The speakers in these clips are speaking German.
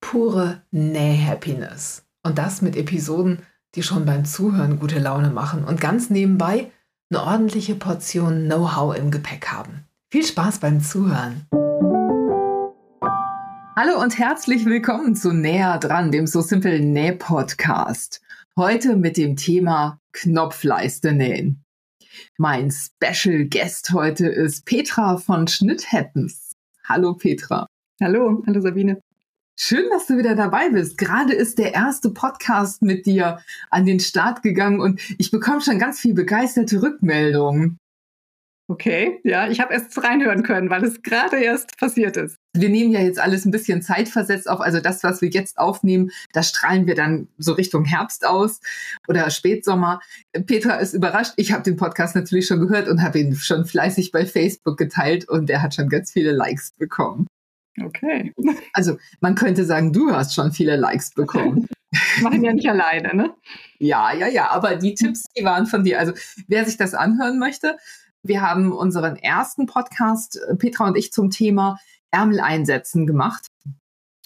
pure Näh-Happiness. Und das mit Episoden, die schon beim Zuhören gute Laune machen und ganz nebenbei eine ordentliche Portion Know-how im Gepäck haben. Viel Spaß beim Zuhören! Hallo und herzlich willkommen zu Näher dran, dem So Simple Näh Podcast. Heute mit dem Thema Knopfleiste nähen. Mein Special Guest heute ist Petra von Schnitt Happens. Hallo Petra. Hallo, hallo Sabine. Schön, dass du wieder dabei bist. Gerade ist der erste Podcast mit dir an den Start gegangen und ich bekomme schon ganz viel begeisterte Rückmeldungen. Okay, ja, ich habe erst reinhören können, weil es gerade erst passiert ist. Wir nehmen ja jetzt alles ein bisschen zeitversetzt auf. Also das, was wir jetzt aufnehmen, das strahlen wir dann so Richtung Herbst aus oder Spätsommer. Petra ist überrascht. Ich habe den Podcast natürlich schon gehört und habe ihn schon fleißig bei Facebook geteilt und der hat schon ganz viele Likes bekommen. Okay. Also man könnte sagen, du hast schon viele Likes bekommen. Machen ja nicht alleine, ne? Ja, ja, ja. Aber die Tipps, die waren von dir. Also wer sich das anhören möchte, wir haben unseren ersten Podcast, äh, Petra und ich, zum Thema Ärmel einsetzen gemacht.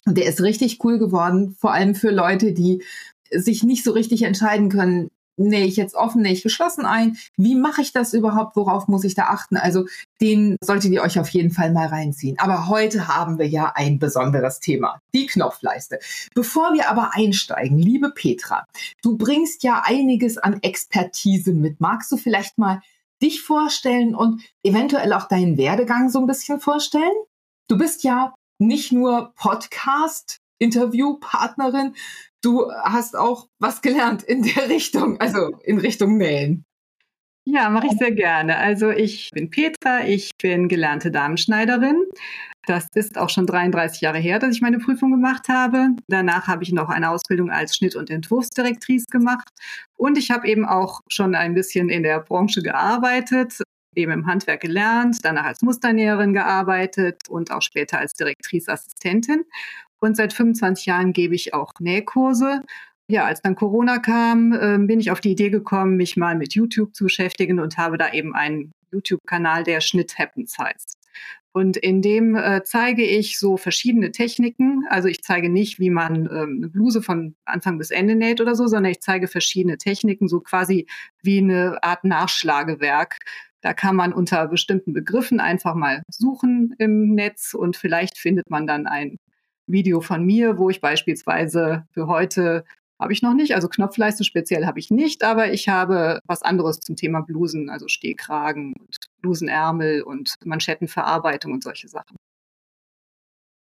Und der ist richtig cool geworden, vor allem für Leute, die sich nicht so richtig entscheiden können, nähe ich jetzt offen, nähe ich geschlossen ein? Wie mache ich das überhaupt? Worauf muss ich da achten? Also den solltet ihr euch auf jeden Fall mal reinziehen. Aber heute haben wir ja ein besonderes Thema, die Knopfleiste. Bevor wir aber einsteigen, liebe Petra, du bringst ja einiges an Expertise mit. Magst du vielleicht mal dich vorstellen und eventuell auch deinen Werdegang so ein bisschen vorstellen? Du bist ja nicht nur Podcast Interviewpartnerin, du hast auch was gelernt in der Richtung, also in Richtung Nähen. Ja, mache ich sehr gerne. Also ich bin Petra, ich bin gelernte Damenschneiderin. Das ist auch schon 33 Jahre her, dass ich meine Prüfung gemacht habe. Danach habe ich noch eine Ausbildung als Schnitt- und Entwurfsdirektrice gemacht. Und ich habe eben auch schon ein bisschen in der Branche gearbeitet, eben im Handwerk gelernt, danach als Musternäherin gearbeitet und auch später als Direktriceassistentin. Und seit 25 Jahren gebe ich auch Nähkurse. Ja, als dann Corona kam, äh, bin ich auf die Idee gekommen, mich mal mit YouTube zu beschäftigen und habe da eben einen YouTube-Kanal, der Schnitt Happens heißt. Und in dem äh, zeige ich so verschiedene Techniken. Also ich zeige nicht, wie man ähm, eine Bluse von Anfang bis Ende näht oder so, sondern ich zeige verschiedene Techniken, so quasi wie eine Art Nachschlagewerk. Da kann man unter bestimmten Begriffen einfach mal suchen im Netz und vielleicht findet man dann ein Video von mir, wo ich beispielsweise für heute habe ich noch nicht, also Knopfleiste speziell habe ich nicht, aber ich habe was anderes zum Thema Blusen, also Stehkragen und Blusenärmel und Manschettenverarbeitung und solche Sachen.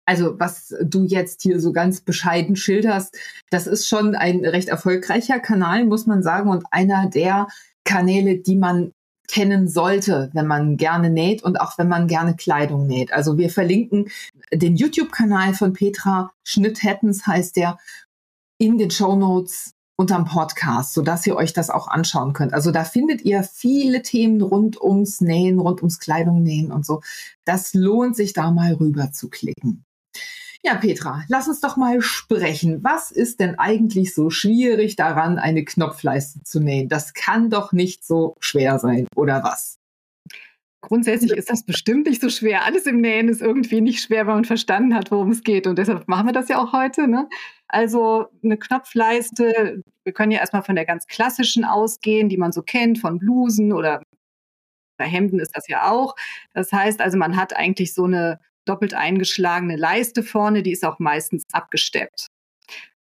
Also was du jetzt hier so ganz bescheiden schilderst, das ist schon ein recht erfolgreicher Kanal, muss man sagen, und einer der Kanäle, die man kennen sollte, wenn man gerne näht und auch wenn man gerne Kleidung näht. Also wir verlinken den YouTube-Kanal von Petra Schnitt-Happens heißt der in den Show Notes unterm Podcast, so dass ihr euch das auch anschauen könnt. Also da findet ihr viele Themen rund ums Nähen, rund ums Kleidung nähen und so. Das lohnt sich da mal rüber zu klicken. Ja, Petra, lass uns doch mal sprechen. Was ist denn eigentlich so schwierig daran, eine Knopfleiste zu nähen? Das kann doch nicht so schwer sein, oder was? Grundsätzlich ist das bestimmt nicht so schwer. Alles im Nähen ist irgendwie nicht schwer, wenn man verstanden hat, worum es geht. Und deshalb machen wir das ja auch heute. Ne? Also eine Knopfleiste, wir können ja erstmal von der ganz klassischen ausgehen, die man so kennt, von Blusen oder bei Hemden ist das ja auch. Das heißt also, man hat eigentlich so eine doppelt eingeschlagene Leiste vorne, die ist auch meistens abgesteppt.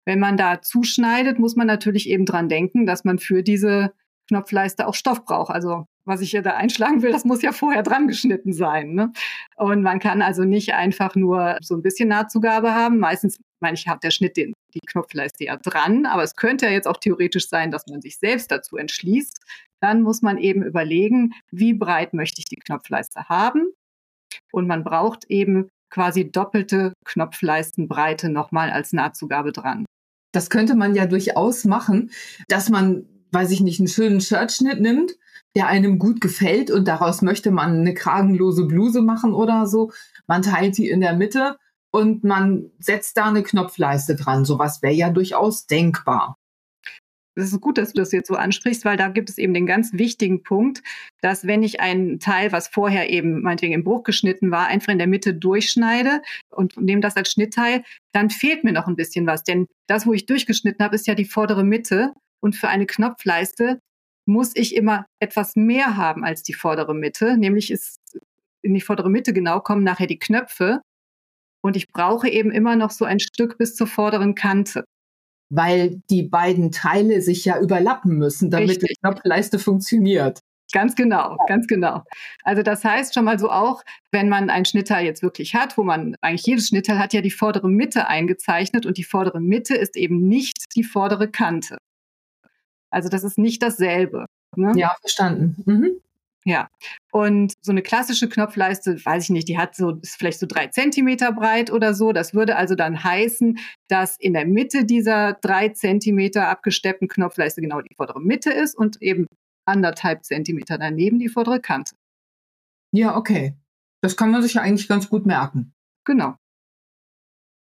Wenn man da zuschneidet, muss man natürlich eben dran denken, dass man für diese Knopfleiste auch Stoff braucht. Also was ich hier da einschlagen will, das muss ja vorher dran geschnitten sein. Ne? Und man kann also nicht einfach nur so ein bisschen Nahtzugabe haben. Meistens, meine ich, hat der Schnitt den, die Knopfleiste ja dran, aber es könnte ja jetzt auch theoretisch sein, dass man sich selbst dazu entschließt. Dann muss man eben überlegen, wie breit möchte ich die Knopfleiste haben und man braucht eben quasi doppelte Knopfleistenbreite nochmal als Nahtzugabe dran. Das könnte man ja durchaus machen, dass man, weiß ich nicht, einen schönen Shirtschnitt nimmt, der einem gut gefällt und daraus möchte man eine kragenlose Bluse machen oder so. Man teilt die in der Mitte und man setzt da eine Knopfleiste dran. Sowas wäre ja durchaus denkbar. Das ist gut, dass du das jetzt so ansprichst, weil da gibt es eben den ganz wichtigen Punkt, dass wenn ich ein Teil, was vorher eben meinetwegen im Bruch geschnitten war, einfach in der Mitte durchschneide und nehme das als Schnittteil, dann fehlt mir noch ein bisschen was. Denn das, wo ich durchgeschnitten habe, ist ja die vordere Mitte. Und für eine Knopfleiste muss ich immer etwas mehr haben als die vordere Mitte. Nämlich ist in die vordere Mitte genau kommen nachher die Knöpfe. Und ich brauche eben immer noch so ein Stück bis zur vorderen Kante weil die beiden Teile sich ja überlappen müssen, damit Richtig. die Knopfleiste funktioniert. Ganz genau, ganz genau. Also das heißt schon mal so auch, wenn man ein Schnittteil jetzt wirklich hat, wo man eigentlich jedes Schnittteil hat ja die vordere Mitte eingezeichnet und die vordere Mitte ist eben nicht die vordere Kante. Also das ist nicht dasselbe. Ne? Ja, verstanden. Mhm. Ja, und so eine klassische Knopfleiste, weiß ich nicht, die hat so, ist vielleicht so drei Zentimeter breit oder so. Das würde also dann heißen, dass in der Mitte dieser drei Zentimeter abgesteppten Knopfleiste genau die vordere Mitte ist und eben anderthalb Zentimeter daneben die vordere Kante. Ja, okay. Das kann man sich ja eigentlich ganz gut merken. Genau.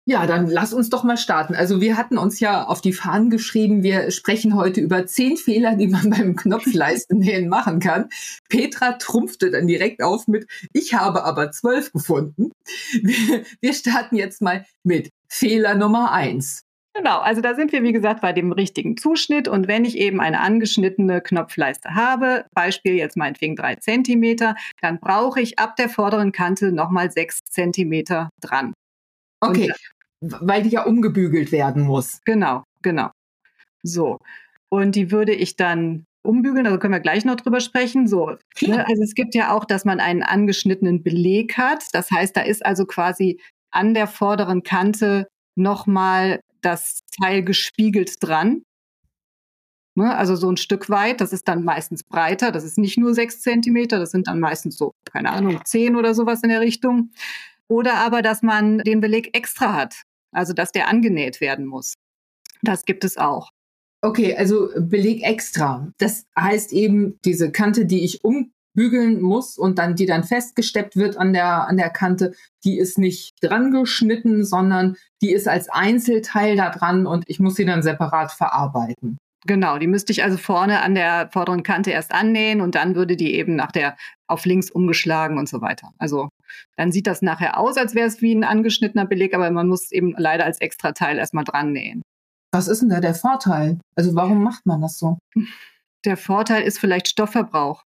Ja, dann lass uns doch mal starten. Also wir hatten uns ja auf die Fahnen geschrieben, wir sprechen heute über zehn Fehler, die man beim Knopfleistennähen machen kann. Petra trumpfte dann direkt auf mit, ich habe aber zwölf gefunden. Wir, wir starten jetzt mal mit Fehler Nummer eins. Genau, also da sind wir, wie gesagt, bei dem richtigen Zuschnitt. Und wenn ich eben eine angeschnittene Knopfleiste habe, Beispiel jetzt meinetwegen drei Zentimeter, dann brauche ich ab der vorderen Kante nochmal sechs Zentimeter dran. Okay, weil die ja umgebügelt werden muss. Genau, genau. So. Und die würde ich dann umbügeln, also können wir gleich noch drüber sprechen. So, ne? also es gibt ja auch, dass man einen angeschnittenen Beleg hat. Das heißt, da ist also quasi an der vorderen Kante nochmal das Teil gespiegelt dran. Ne? Also so ein Stück weit, das ist dann meistens breiter, das ist nicht nur sechs Zentimeter, das sind dann meistens so, keine Ahnung, zehn oder sowas in der Richtung. Oder aber, dass man den Beleg extra hat, also dass der angenäht werden muss. Das gibt es auch. Okay, also Beleg extra. Das heißt eben, diese Kante, die ich umbügeln muss und dann, die dann festgesteppt wird an der, an der Kante, die ist nicht dran geschnitten, sondern die ist als Einzelteil da dran und ich muss sie dann separat verarbeiten. Genau, die müsste ich also vorne an der vorderen Kante erst annähen und dann würde die eben nach der auf links umgeschlagen und so weiter. Also dann sieht das nachher aus, als wäre es wie ein angeschnittener Beleg, aber man muss eben leider als Extrateil erstmal dran nähen. Was ist denn da der Vorteil? Also warum macht man das so? Der Vorteil ist vielleicht Stoffverbrauch,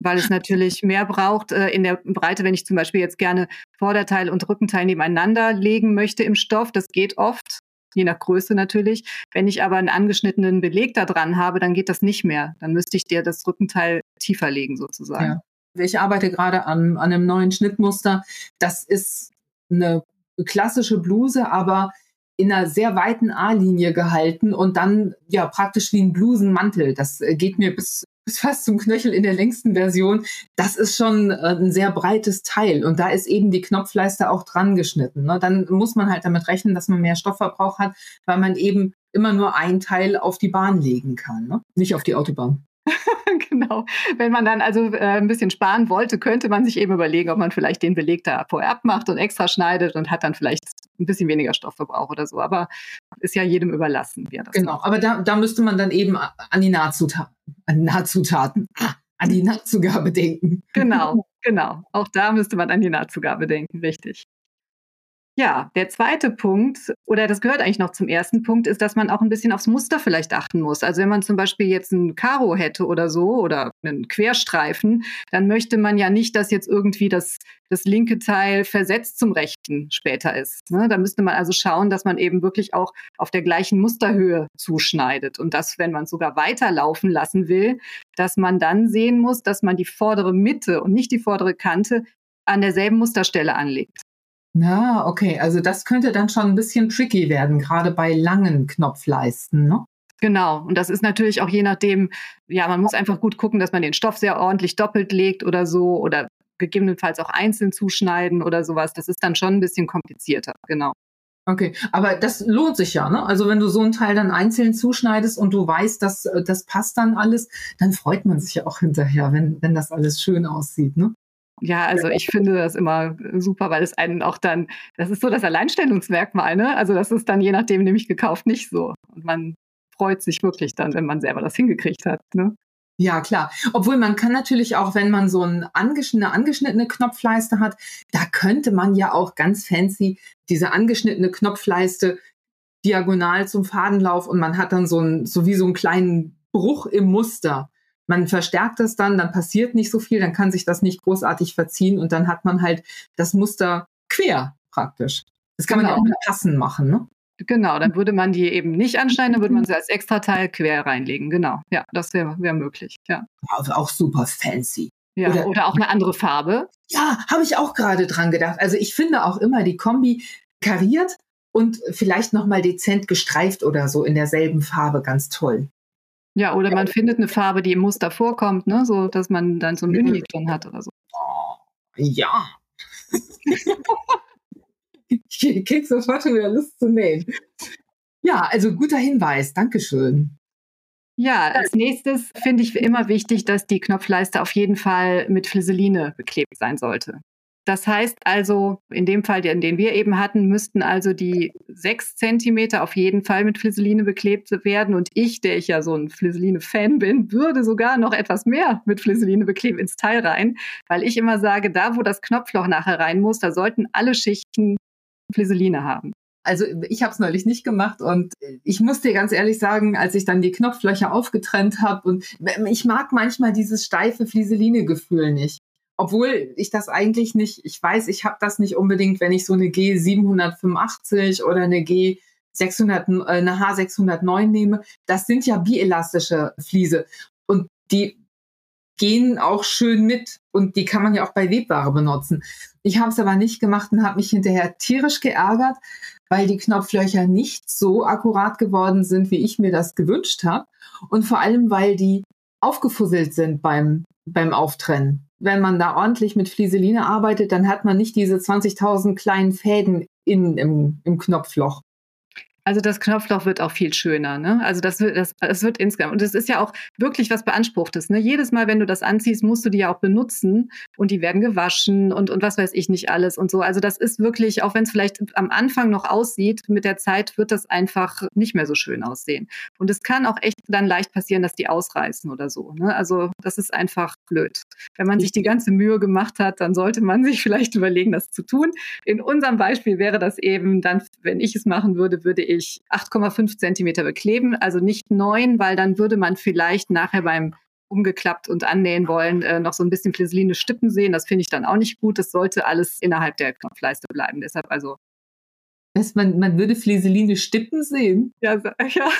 weil es natürlich mehr braucht äh, in der Breite, wenn ich zum Beispiel jetzt gerne Vorderteil und Rückenteil nebeneinander legen möchte im Stoff. Das geht oft je nach Größe natürlich. Wenn ich aber einen angeschnittenen Beleg da dran habe, dann geht das nicht mehr. Dann müsste ich dir das Rückenteil tiefer legen sozusagen. Ja. Ich arbeite gerade an, an einem neuen Schnittmuster. Das ist eine klassische Bluse, aber in einer sehr weiten A-Linie gehalten und dann ja praktisch wie ein Blusenmantel. Das äh, geht mir bis bis fast zum Knöchel in der längsten Version. Das ist schon äh, ein sehr breites Teil und da ist eben die Knopfleiste auch dran geschnitten. Ne? Dann muss man halt damit rechnen, dass man mehr Stoffverbrauch hat, weil man eben immer nur ein Teil auf die Bahn legen kann, ne? nicht auf die Autobahn. genau. Wenn man dann also äh, ein bisschen sparen wollte, könnte man sich eben überlegen, ob man vielleicht den Beleg da vorher abmacht und extra schneidet und hat dann vielleicht ein bisschen weniger Stoffverbrauch oder so. Aber ist ja jedem überlassen, wie er das Genau, macht. aber da, da müsste man dann eben an die Nahzutaten, an die Nahzutaten, ah, an die Nahtzugabe denken. Genau, genau. Auch da müsste man an die Nahtzugabe denken, richtig. Ja, der zweite Punkt, oder das gehört eigentlich noch zum ersten Punkt, ist, dass man auch ein bisschen aufs Muster vielleicht achten muss. Also wenn man zum Beispiel jetzt ein Karo hätte oder so oder einen Querstreifen, dann möchte man ja nicht, dass jetzt irgendwie das, das linke Teil versetzt zum rechten später ist. Ne? Da müsste man also schauen, dass man eben wirklich auch auf der gleichen Musterhöhe zuschneidet. Und das, wenn man sogar weiterlaufen lassen will, dass man dann sehen muss, dass man die vordere Mitte und nicht die vordere Kante an derselben Musterstelle anlegt. Na, okay. Also das könnte dann schon ein bisschen tricky werden, gerade bei langen Knopfleisten, ne? Genau. Und das ist natürlich auch je nachdem, ja, man muss einfach gut gucken, dass man den Stoff sehr ordentlich doppelt legt oder so oder gegebenenfalls auch einzeln zuschneiden oder sowas. Das ist dann schon ein bisschen komplizierter, genau. Okay, aber das lohnt sich ja, ne? Also wenn du so ein Teil dann einzeln zuschneidest und du weißt, dass äh, das passt dann alles, dann freut man sich ja auch hinterher, wenn, wenn das alles schön aussieht, ne? Ja, also ich finde das immer super, weil es einen auch dann, das ist so das Alleinstellungsmerkmal, ne? Also das ist dann je nachdem nämlich gekauft nicht so. Und man freut sich wirklich dann, wenn man selber das hingekriegt hat, ne? Ja, klar. Obwohl man kann natürlich auch, wenn man so ein angeschnittene, angeschnittene Knopfleiste hat, da könnte man ja auch ganz fancy diese angeschnittene Knopfleiste diagonal zum Fadenlauf und man hat dann so ein, so wie so einen kleinen Bruch im Muster. Man verstärkt das dann, dann passiert nicht so viel, dann kann sich das nicht großartig verziehen und dann hat man halt das Muster quer praktisch. Das kann genau. man ja genau. auch mit Passen machen, ne? Genau, dann würde man die eben nicht anschneiden, dann würde man sie als Extrateil quer reinlegen. Genau, ja, das wäre wär möglich. Ja. Also auch super fancy. Ja, oder, oder auch eine andere Farbe. Ja, habe ich auch gerade dran gedacht. Also ich finde auch immer die Kombi kariert und vielleicht nochmal dezent gestreift oder so in derselben Farbe ganz toll. Ja, oder man findet eine Farbe, die im Muster vorkommt, ne? so dass man dann so ein Uni drin hat oder so. Oh, ja. ich krieg sofort schon wieder Lust zu nähen. Ja, also guter Hinweis. Dankeschön. Ja, als nächstes finde ich immer wichtig, dass die Knopfleiste auf jeden Fall mit Flisseline beklebt sein sollte. Das heißt also, in dem Fall, den wir eben hatten, müssten also die sechs Zentimeter auf jeden Fall mit Flisseline beklebt werden. Und ich, der ich ja so ein Flisseline-Fan bin, würde sogar noch etwas mehr mit Flisseline bekleben ins Teil rein, weil ich immer sage, da wo das Knopfloch nachher rein muss, da sollten alle Schichten Flisseline haben. Also ich habe es neulich nicht gemacht und ich muss dir ganz ehrlich sagen, als ich dann die Knopflöcher aufgetrennt habe und ich mag manchmal dieses steife Flieseline-Gefühl nicht. Obwohl ich das eigentlich nicht, ich weiß, ich habe das nicht unbedingt, wenn ich so eine G785 oder eine G 600, äh, eine H609 nehme. Das sind ja bielastische Fliese und die gehen auch schön mit und die kann man ja auch bei Webware benutzen. Ich habe es aber nicht gemacht und habe mich hinterher tierisch geärgert, weil die Knopflöcher nicht so akkurat geworden sind, wie ich mir das gewünscht habe und vor allem, weil die aufgefusselt sind beim, beim Auftrennen. Wenn man da ordentlich mit Flieseline arbeitet, dann hat man nicht diese 20.000 kleinen Fäden in, im, im Knopfloch. Also das Knopfloch wird auch viel schöner. Ne? Also das wird, das, das wird insgesamt. Und es ist ja auch wirklich was Beanspruchtes. Ne? Jedes Mal, wenn du das anziehst, musst du die ja auch benutzen und die werden gewaschen und, und was weiß ich nicht alles und so. Also das ist wirklich, auch wenn es vielleicht am Anfang noch aussieht, mit der Zeit wird das einfach nicht mehr so schön aussehen. Und es kann auch echt dann leicht passieren, dass die ausreißen oder so. Ne? Also das ist einfach blöd. Wenn man sich die ganze Mühe gemacht hat, dann sollte man sich vielleicht überlegen, das zu tun. In unserem Beispiel wäre das eben dann, wenn ich es machen würde, würde ich ich 8,5 Zentimeter bekleben, also nicht 9, weil dann würde man vielleicht nachher beim umgeklappt und annähen wollen, äh, noch so ein bisschen Flisseline Stippen sehen. Das finde ich dann auch nicht gut. Das sollte alles innerhalb der Knopfleiste bleiben. Deshalb also. Das, man, man würde Flisseline Stippen sehen. Ja, ja.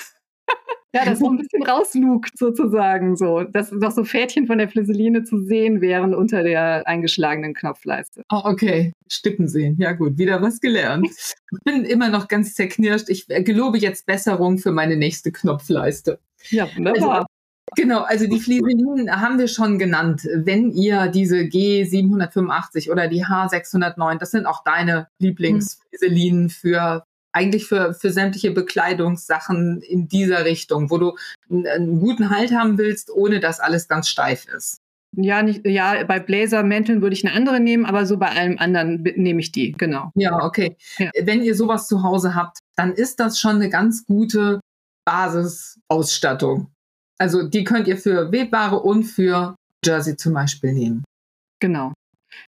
Ja, das so ein bisschen rauslugt sozusagen so, dass noch so Fädchen von der Flisseline zu sehen wären unter der eingeschlagenen Knopfleiste. Oh, okay. Stippen sehen. Ja gut, wieder was gelernt. Ich bin immer noch ganz zerknirscht. Ich gelobe jetzt Besserung für meine nächste Knopfleiste. Ja, wunderbar. Also, Genau, also die Flieselinen haben wir schon genannt. Wenn ihr diese G785 oder die H609, das sind auch deine Lieblingsflieselinen für eigentlich für, für sämtliche Bekleidungssachen in dieser Richtung, wo du einen, guten Halt haben willst, ohne dass alles ganz steif ist. Ja, nicht, ja, bei Blazermänteln würde ich eine andere nehmen, aber so bei allem anderen nehme ich die, genau. Ja, okay. Ja. Wenn ihr sowas zu Hause habt, dann ist das schon eine ganz gute Basisausstattung. Also die könnt ihr für Webware und für Jersey zum Beispiel nehmen. Genau.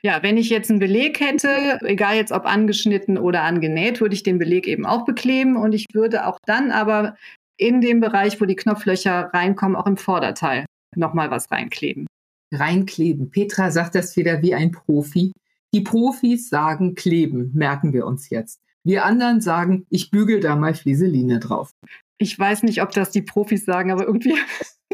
Ja, wenn ich jetzt einen Beleg hätte, egal jetzt ob angeschnitten oder angenäht, würde ich den Beleg eben auch bekleben und ich würde auch dann aber in dem Bereich, wo die Knopflöcher reinkommen, auch im Vorderteil nochmal was reinkleben. Reinkleben. Petra sagt das wieder wie ein Profi. Die Profis sagen kleben, merken wir uns jetzt. Wir anderen sagen, ich bügel da mal Flieseline drauf. Ich weiß nicht, ob das die Profis sagen, aber irgendwie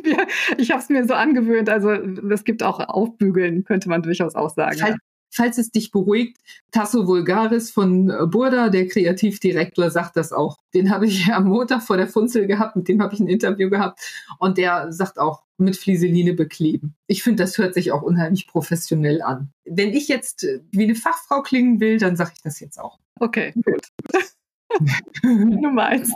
ich habe es mir so angewöhnt. Also es gibt auch Aufbügeln, könnte man durchaus auch sagen. Falls, falls es dich beruhigt, Tasso Vulgaris von Burda, der Kreativdirektor, sagt das auch. Den habe ich am Montag vor der Funzel gehabt, mit dem habe ich ein Interview gehabt und der sagt auch, mit Flieseline bekleben. Ich finde, das hört sich auch unheimlich professionell an. Wenn ich jetzt äh, wie eine Fachfrau klingen will, dann sage ich das jetzt auch. Okay, gut. du meinst.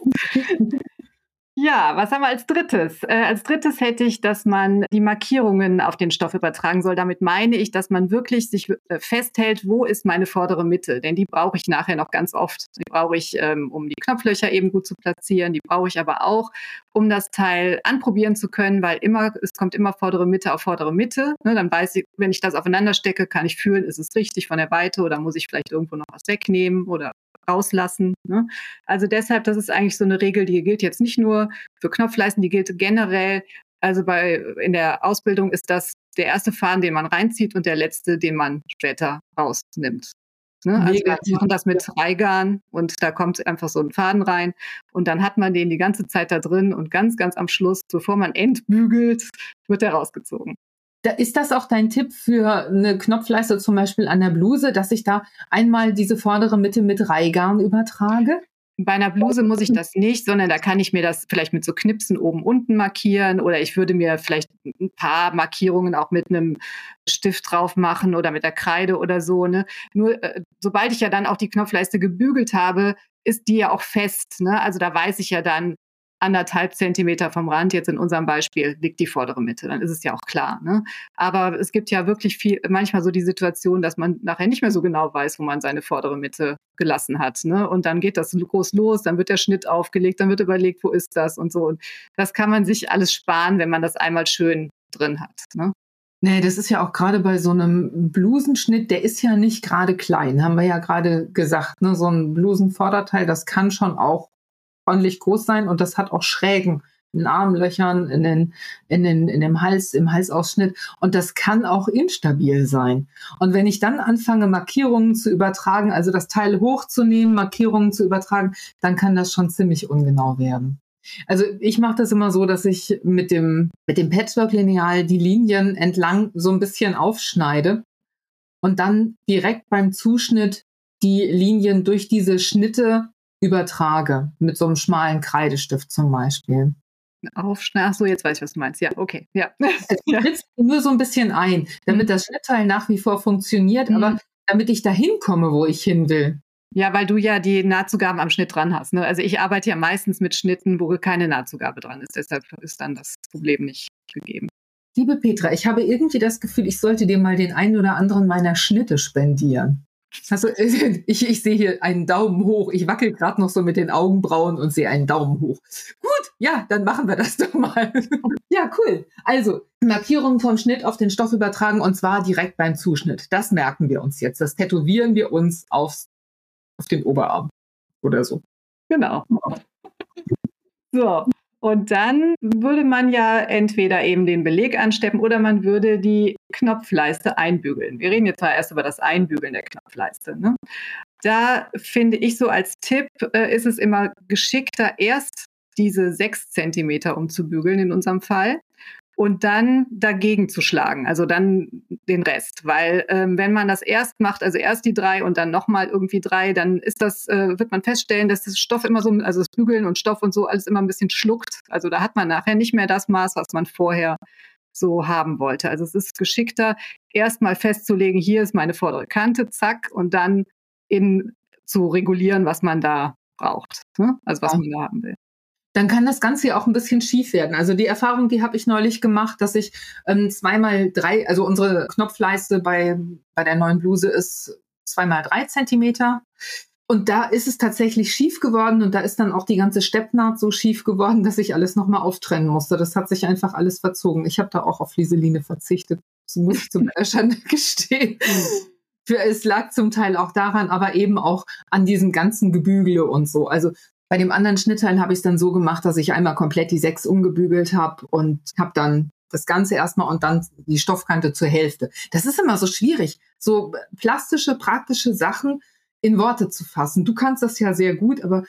Ja, was haben wir als drittes? Äh, als drittes hätte ich, dass man die Markierungen auf den Stoff übertragen soll. Damit meine ich, dass man wirklich sich äh, festhält, wo ist meine vordere Mitte? Denn die brauche ich nachher noch ganz oft. Die brauche ich, ähm, um die Knopflöcher eben gut zu platzieren. Die brauche ich aber auch, um das Teil anprobieren zu können, weil immer, es kommt immer vordere Mitte auf vordere Mitte. Ne, dann weiß ich, wenn ich das aufeinander stecke, kann ich fühlen, ist es richtig von der Weite oder muss ich vielleicht irgendwo noch was wegnehmen oder rauslassen. Ne? Also deshalb, das ist eigentlich so eine Regel, die gilt jetzt nicht nur für Knopfleisten, die gilt generell. Also bei in der Ausbildung ist das der erste Faden, den man reinzieht und der letzte, den man später rausnimmt. Ne? Also wir machen das mit Reigarn und da kommt einfach so ein Faden rein und dann hat man den die ganze Zeit da drin und ganz, ganz am Schluss, bevor man entbügelt, wird er rausgezogen. Da ist das auch dein Tipp für eine Knopfleiste zum Beispiel an der Bluse, dass ich da einmal diese vordere Mitte mit Reigarn übertrage? Bei einer Bluse muss ich das nicht, sondern da kann ich mir das vielleicht mit so Knipsen oben unten markieren oder ich würde mir vielleicht ein paar Markierungen auch mit einem Stift drauf machen oder mit der Kreide oder so. Ne? Nur äh, sobald ich ja dann auch die Knopfleiste gebügelt habe, ist die ja auch fest. Ne? Also da weiß ich ja dann, anderthalb Zentimeter vom Rand, jetzt in unserem Beispiel, liegt die vordere Mitte. Dann ist es ja auch klar. Ne? Aber es gibt ja wirklich viel, manchmal so die Situation, dass man nachher nicht mehr so genau weiß, wo man seine vordere Mitte gelassen hat. Ne? Und dann geht das groß los, dann wird der Schnitt aufgelegt, dann wird überlegt, wo ist das und so. Und das kann man sich alles sparen, wenn man das einmal schön drin hat. Ne? Nee, das ist ja auch gerade bei so einem Blusenschnitt, der ist ja nicht gerade klein, haben wir ja gerade gesagt. Ne? So ein Blusenvorderteil, das kann schon auch ordentlich groß sein und das hat auch Schrägen in Armlöchern, in den, in den, in dem Hals, im Halsausschnitt. Und das kann auch instabil sein. Und wenn ich dann anfange, Markierungen zu übertragen, also das Teil hochzunehmen, Markierungen zu übertragen, dann kann das schon ziemlich ungenau werden. Also ich mache das immer so, dass ich mit dem, mit dem Patchwork-Lineal die Linien entlang so ein bisschen aufschneide und dann direkt beim Zuschnitt die Linien durch diese Schnitte übertrage, mit so einem schmalen Kreidestift zum Beispiel. Aufschneiden. Ach so, jetzt weiß ich, was du meinst. Ja, okay. Ja. Also ich ritze nur so ein bisschen ein, damit mhm. das Schnittteil nach wie vor funktioniert, mhm. aber damit ich dahin komme, wo ich hin will. Ja, weil du ja die Nahtzugaben am Schnitt dran hast. Ne? Also ich arbeite ja meistens mit Schnitten, wo keine Nahtzugabe dran ist. Deshalb ist dann das Problem nicht gegeben. Liebe Petra, ich habe irgendwie das Gefühl, ich sollte dir mal den einen oder anderen meiner Schnitte spendieren. Also, ich, ich sehe hier einen Daumen hoch. Ich wackel gerade noch so mit den Augenbrauen und sehe einen Daumen hoch. Gut, ja, dann machen wir das doch mal. ja, cool. Also, Markierungen vom Schnitt auf den Stoff übertragen und zwar direkt beim Zuschnitt. Das merken wir uns jetzt. Das tätowieren wir uns aufs, auf den Oberarm oder so. Genau. So, und dann würde man ja entweder eben den Beleg ansteppen oder man würde die Knopfleiste einbügeln. Wir reden jetzt mal erst über das Einbügeln der Knopfleiste. Ne? Da finde ich so als Tipp, äh, ist es immer geschickter, erst diese sechs Zentimeter umzubügeln in unserem Fall und dann dagegen zu schlagen, also dann den Rest. Weil ähm, wenn man das erst macht, also erst die drei und dann nochmal irgendwie drei, dann ist das, äh, wird man feststellen, dass das Stoff immer so, also das Bügeln und Stoff und so alles immer ein bisschen schluckt. Also da hat man nachher nicht mehr das Maß, was man vorher so haben wollte. Also es ist geschickter, erstmal festzulegen, hier ist meine vordere Kante, zack, und dann in zu regulieren, was man da braucht. Ne? Also was ja. man da haben will dann kann das Ganze ja auch ein bisschen schief werden. Also die Erfahrung, die habe ich neulich gemacht, dass ich ähm, zweimal drei, also unsere Knopfleiste bei, bei der neuen Bluse ist zweimal drei Zentimeter. Und da ist es tatsächlich schief geworden und da ist dann auch die ganze Steppnaht so schief geworden, dass ich alles nochmal auftrennen musste. Das hat sich einfach alles verzogen. Ich habe da auch auf Flieseline verzichtet. Das muss ich zum Erscheinen gestehen. Für, es lag zum Teil auch daran, aber eben auch an diesem ganzen Gebügele und so. Also bei dem anderen Schnittteil habe ich es dann so gemacht, dass ich einmal komplett die sechs umgebügelt habe und habe dann das Ganze erstmal und dann die Stoffkante zur Hälfte. Das ist immer so schwierig, so plastische, praktische Sachen in Worte zu fassen. Du kannst das ja sehr gut, aber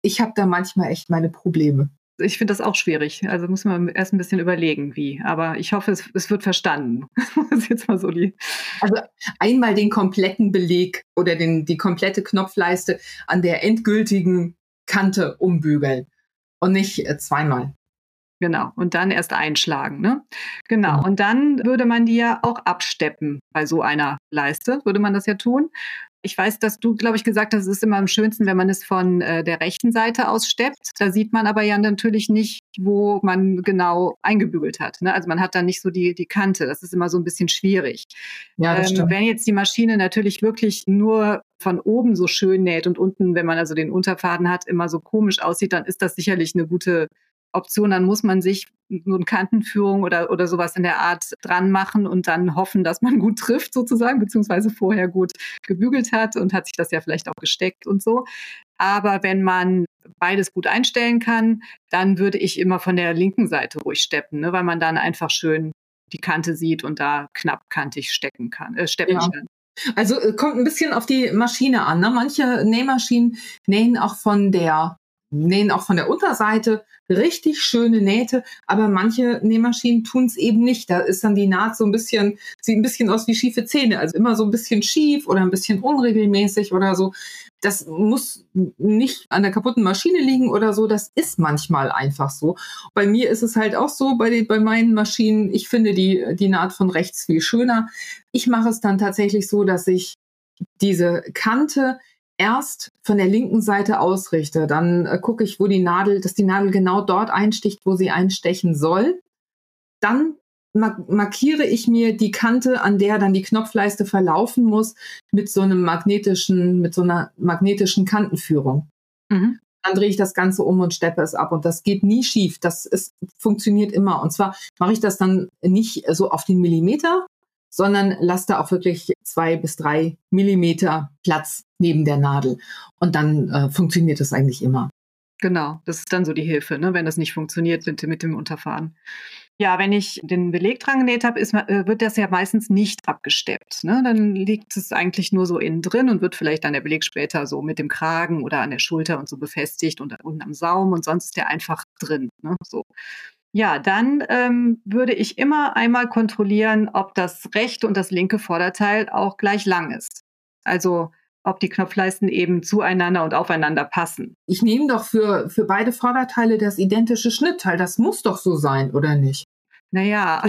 ich habe da manchmal echt meine Probleme. Ich finde das auch schwierig. Also muss man erst ein bisschen überlegen, wie. Aber ich hoffe, es, es wird verstanden. das ist jetzt mal so die. Also einmal den kompletten Beleg oder den, die komplette Knopfleiste an der endgültigen Kante umbügeln und nicht äh, zweimal. Genau. Und dann erst einschlagen. Ne? Genau. Mhm. Und dann würde man die ja auch absteppen bei so einer Leiste, würde man das ja tun. Ich weiß, dass du, glaube ich, gesagt hast, es ist immer am schönsten, wenn man es von äh, der rechten Seite aus steppt. Da sieht man aber ja natürlich nicht, wo man genau eingebügelt hat. Ne? Also man hat da nicht so die, die Kante. Das ist immer so ein bisschen schwierig. Ja, das ähm, stimmt. Wenn jetzt die Maschine natürlich wirklich nur von oben so schön näht und unten, wenn man also den Unterfaden hat, immer so komisch aussieht, dann ist das sicherlich eine gute Option, dann muss man sich so eine Kantenführung oder, oder sowas in der Art dran machen und dann hoffen, dass man gut trifft sozusagen, beziehungsweise vorher gut gebügelt hat und hat sich das ja vielleicht auch gesteckt und so. Aber wenn man beides gut einstellen kann, dann würde ich immer von der linken Seite ruhig steppen, ne, weil man dann einfach schön die Kante sieht und da knappkantig stecken kann, äh, steppen ja. kann. Also äh, kommt ein bisschen auf die Maschine an. Ne? Manche Nähmaschinen nähen auch von der nähen auch von der Unterseite richtig schöne Nähte, aber manche Nähmaschinen tun es eben nicht. Da ist dann die Naht so ein bisschen, sieht ein bisschen aus wie schiefe Zähne, also immer so ein bisschen schief oder ein bisschen unregelmäßig oder so. Das muss nicht an der kaputten Maschine liegen oder so. Das ist manchmal einfach so. Bei mir ist es halt auch so, bei, den, bei meinen Maschinen, ich finde die, die Naht von rechts viel schöner. Ich mache es dann tatsächlich so, dass ich diese Kante erst von der linken Seite ausrichte, dann äh, gucke ich, wo die Nadel, dass die Nadel genau dort einsticht, wo sie einstechen soll. Dann markiere ich mir die Kante, an der dann die Knopfleiste verlaufen muss, mit so einem magnetischen, mit so einer magnetischen Kantenführung. Mhm. Dann drehe ich das Ganze um und steppe es ab. Und das geht nie schief. Das ist, funktioniert immer. Und zwar mache ich das dann nicht so auf den Millimeter, sondern lass da auch wirklich zwei bis drei Millimeter Platz neben der Nadel. Und dann äh, funktioniert das eigentlich immer. Genau, das ist dann so die Hilfe, ne, wenn das nicht funktioniert mit, mit dem Unterfahren. Ja, wenn ich den Beleg dran genäht habe, ist, äh, wird das ja meistens nicht abgesteppt. Ne? Dann liegt es eigentlich nur so innen drin und wird vielleicht dann der Beleg später so mit dem Kragen oder an der Schulter und so befestigt und unten am Saum und sonst ist der einfach drin. Ne? So. Ja, dann ähm, würde ich immer einmal kontrollieren, ob das rechte und das linke Vorderteil auch gleich lang ist. Also ob die Knopfleisten eben zueinander und aufeinander passen. Ich nehme doch für, für beide Vorderteile das identische Schnittteil. Das muss doch so sein, oder nicht? Naja,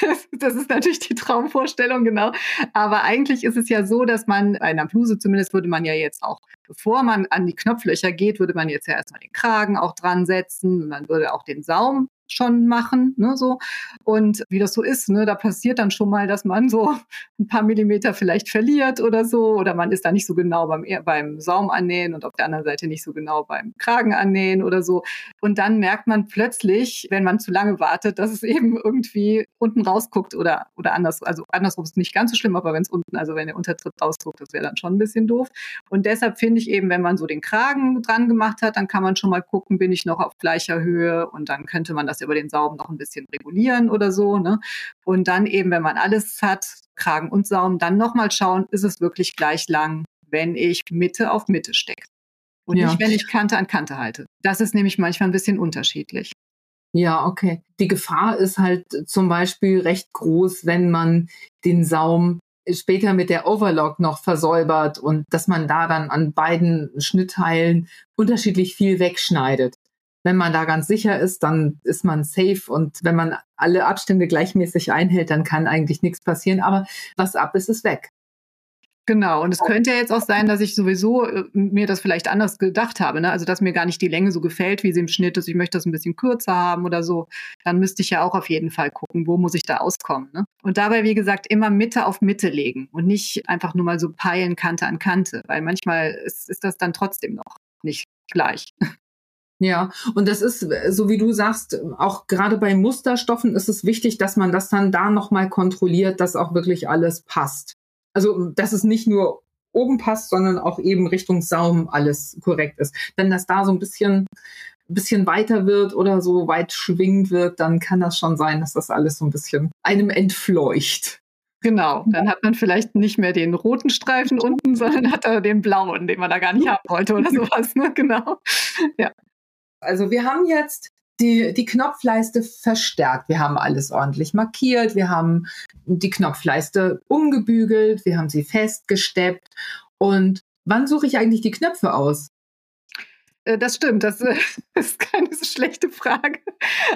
das, das ist natürlich die Traumvorstellung, genau. Aber eigentlich ist es ja so, dass man bei einer Bluse zumindest würde man ja jetzt auch, bevor man an die Knopflöcher geht, würde man jetzt ja erstmal den Kragen auch dran setzen. Man würde auch den Saum schon machen, ne, so. Und wie das so ist, ne, da passiert dann schon mal, dass man so ein paar Millimeter vielleicht verliert oder so, oder man ist da nicht so genau beim, beim Saum annähen und auf der anderen Seite nicht so genau beim Kragen annähen oder so. Und dann merkt man plötzlich, wenn man zu lange wartet, dass es eben irgendwie unten rausguckt oder, oder anders, also andersrum ist nicht ganz so schlimm, aber wenn es unten, also wenn der Untertritt rausguckt, das wäre dann schon ein bisschen doof. Und deshalb finde ich eben, wenn man so den Kragen dran gemacht hat, dann kann man schon mal gucken, bin ich noch auf gleicher Höhe und dann könnte man das über den Saum noch ein bisschen regulieren oder so. Ne? Und dann eben, wenn man alles hat, Kragen und Saum, dann nochmal schauen, ist es wirklich gleich lang, wenn ich Mitte auf Mitte stecke. Und ja. nicht, wenn ich Kante an Kante halte. Das ist nämlich manchmal ein bisschen unterschiedlich. Ja, okay. Die Gefahr ist halt zum Beispiel recht groß, wenn man den Saum später mit der Overlock noch versäubert und dass man da dann an beiden Schnittteilen unterschiedlich viel wegschneidet wenn man da ganz sicher ist, dann ist man safe und wenn man alle Abstände gleichmäßig einhält, dann kann eigentlich nichts passieren. Aber was ab ist, ist weg. Genau, und es könnte ja jetzt auch sein, dass ich sowieso äh, mir das vielleicht anders gedacht habe, ne? Also dass mir gar nicht die Länge so gefällt, wie sie im Schnitt ist. Ich möchte das ein bisschen kürzer haben oder so. Dann müsste ich ja auch auf jeden Fall gucken, wo muss ich da auskommen. Ne? Und dabei, wie gesagt, immer Mitte auf Mitte legen und nicht einfach nur mal so peilen Kante an Kante, weil manchmal ist, ist das dann trotzdem noch nicht gleich. Ja, und das ist, so wie du sagst, auch gerade bei Musterstoffen ist es wichtig, dass man das dann da nochmal kontrolliert, dass auch wirklich alles passt. Also, dass es nicht nur oben passt, sondern auch eben Richtung Saum alles korrekt ist. Wenn das da so ein bisschen, bisschen weiter wird oder so weit schwingend wird, dann kann das schon sein, dass das alles so ein bisschen einem entfleucht. Genau, dann hat man vielleicht nicht mehr den roten Streifen unten, sondern hat er den blauen, den man da gar nicht haben wollte oder sowas. Ne? Genau. Ja. Also wir haben jetzt die, die Knopfleiste verstärkt. Wir haben alles ordentlich markiert. Wir haben die Knopfleiste umgebügelt. Wir haben sie festgesteppt. Und wann suche ich eigentlich die Knöpfe aus? Äh, das stimmt, das äh, ist keine so schlechte Frage.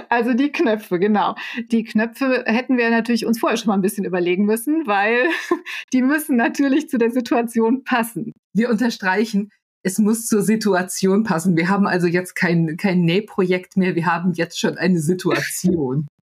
Also die Knöpfe, genau. Die Knöpfe hätten wir natürlich uns vorher schon mal ein bisschen überlegen müssen, weil die müssen natürlich zu der Situation passen. Wir unterstreichen, es muss zur Situation passen. Wir haben also jetzt kein, kein Nähprojekt mehr, wir haben jetzt schon eine Situation.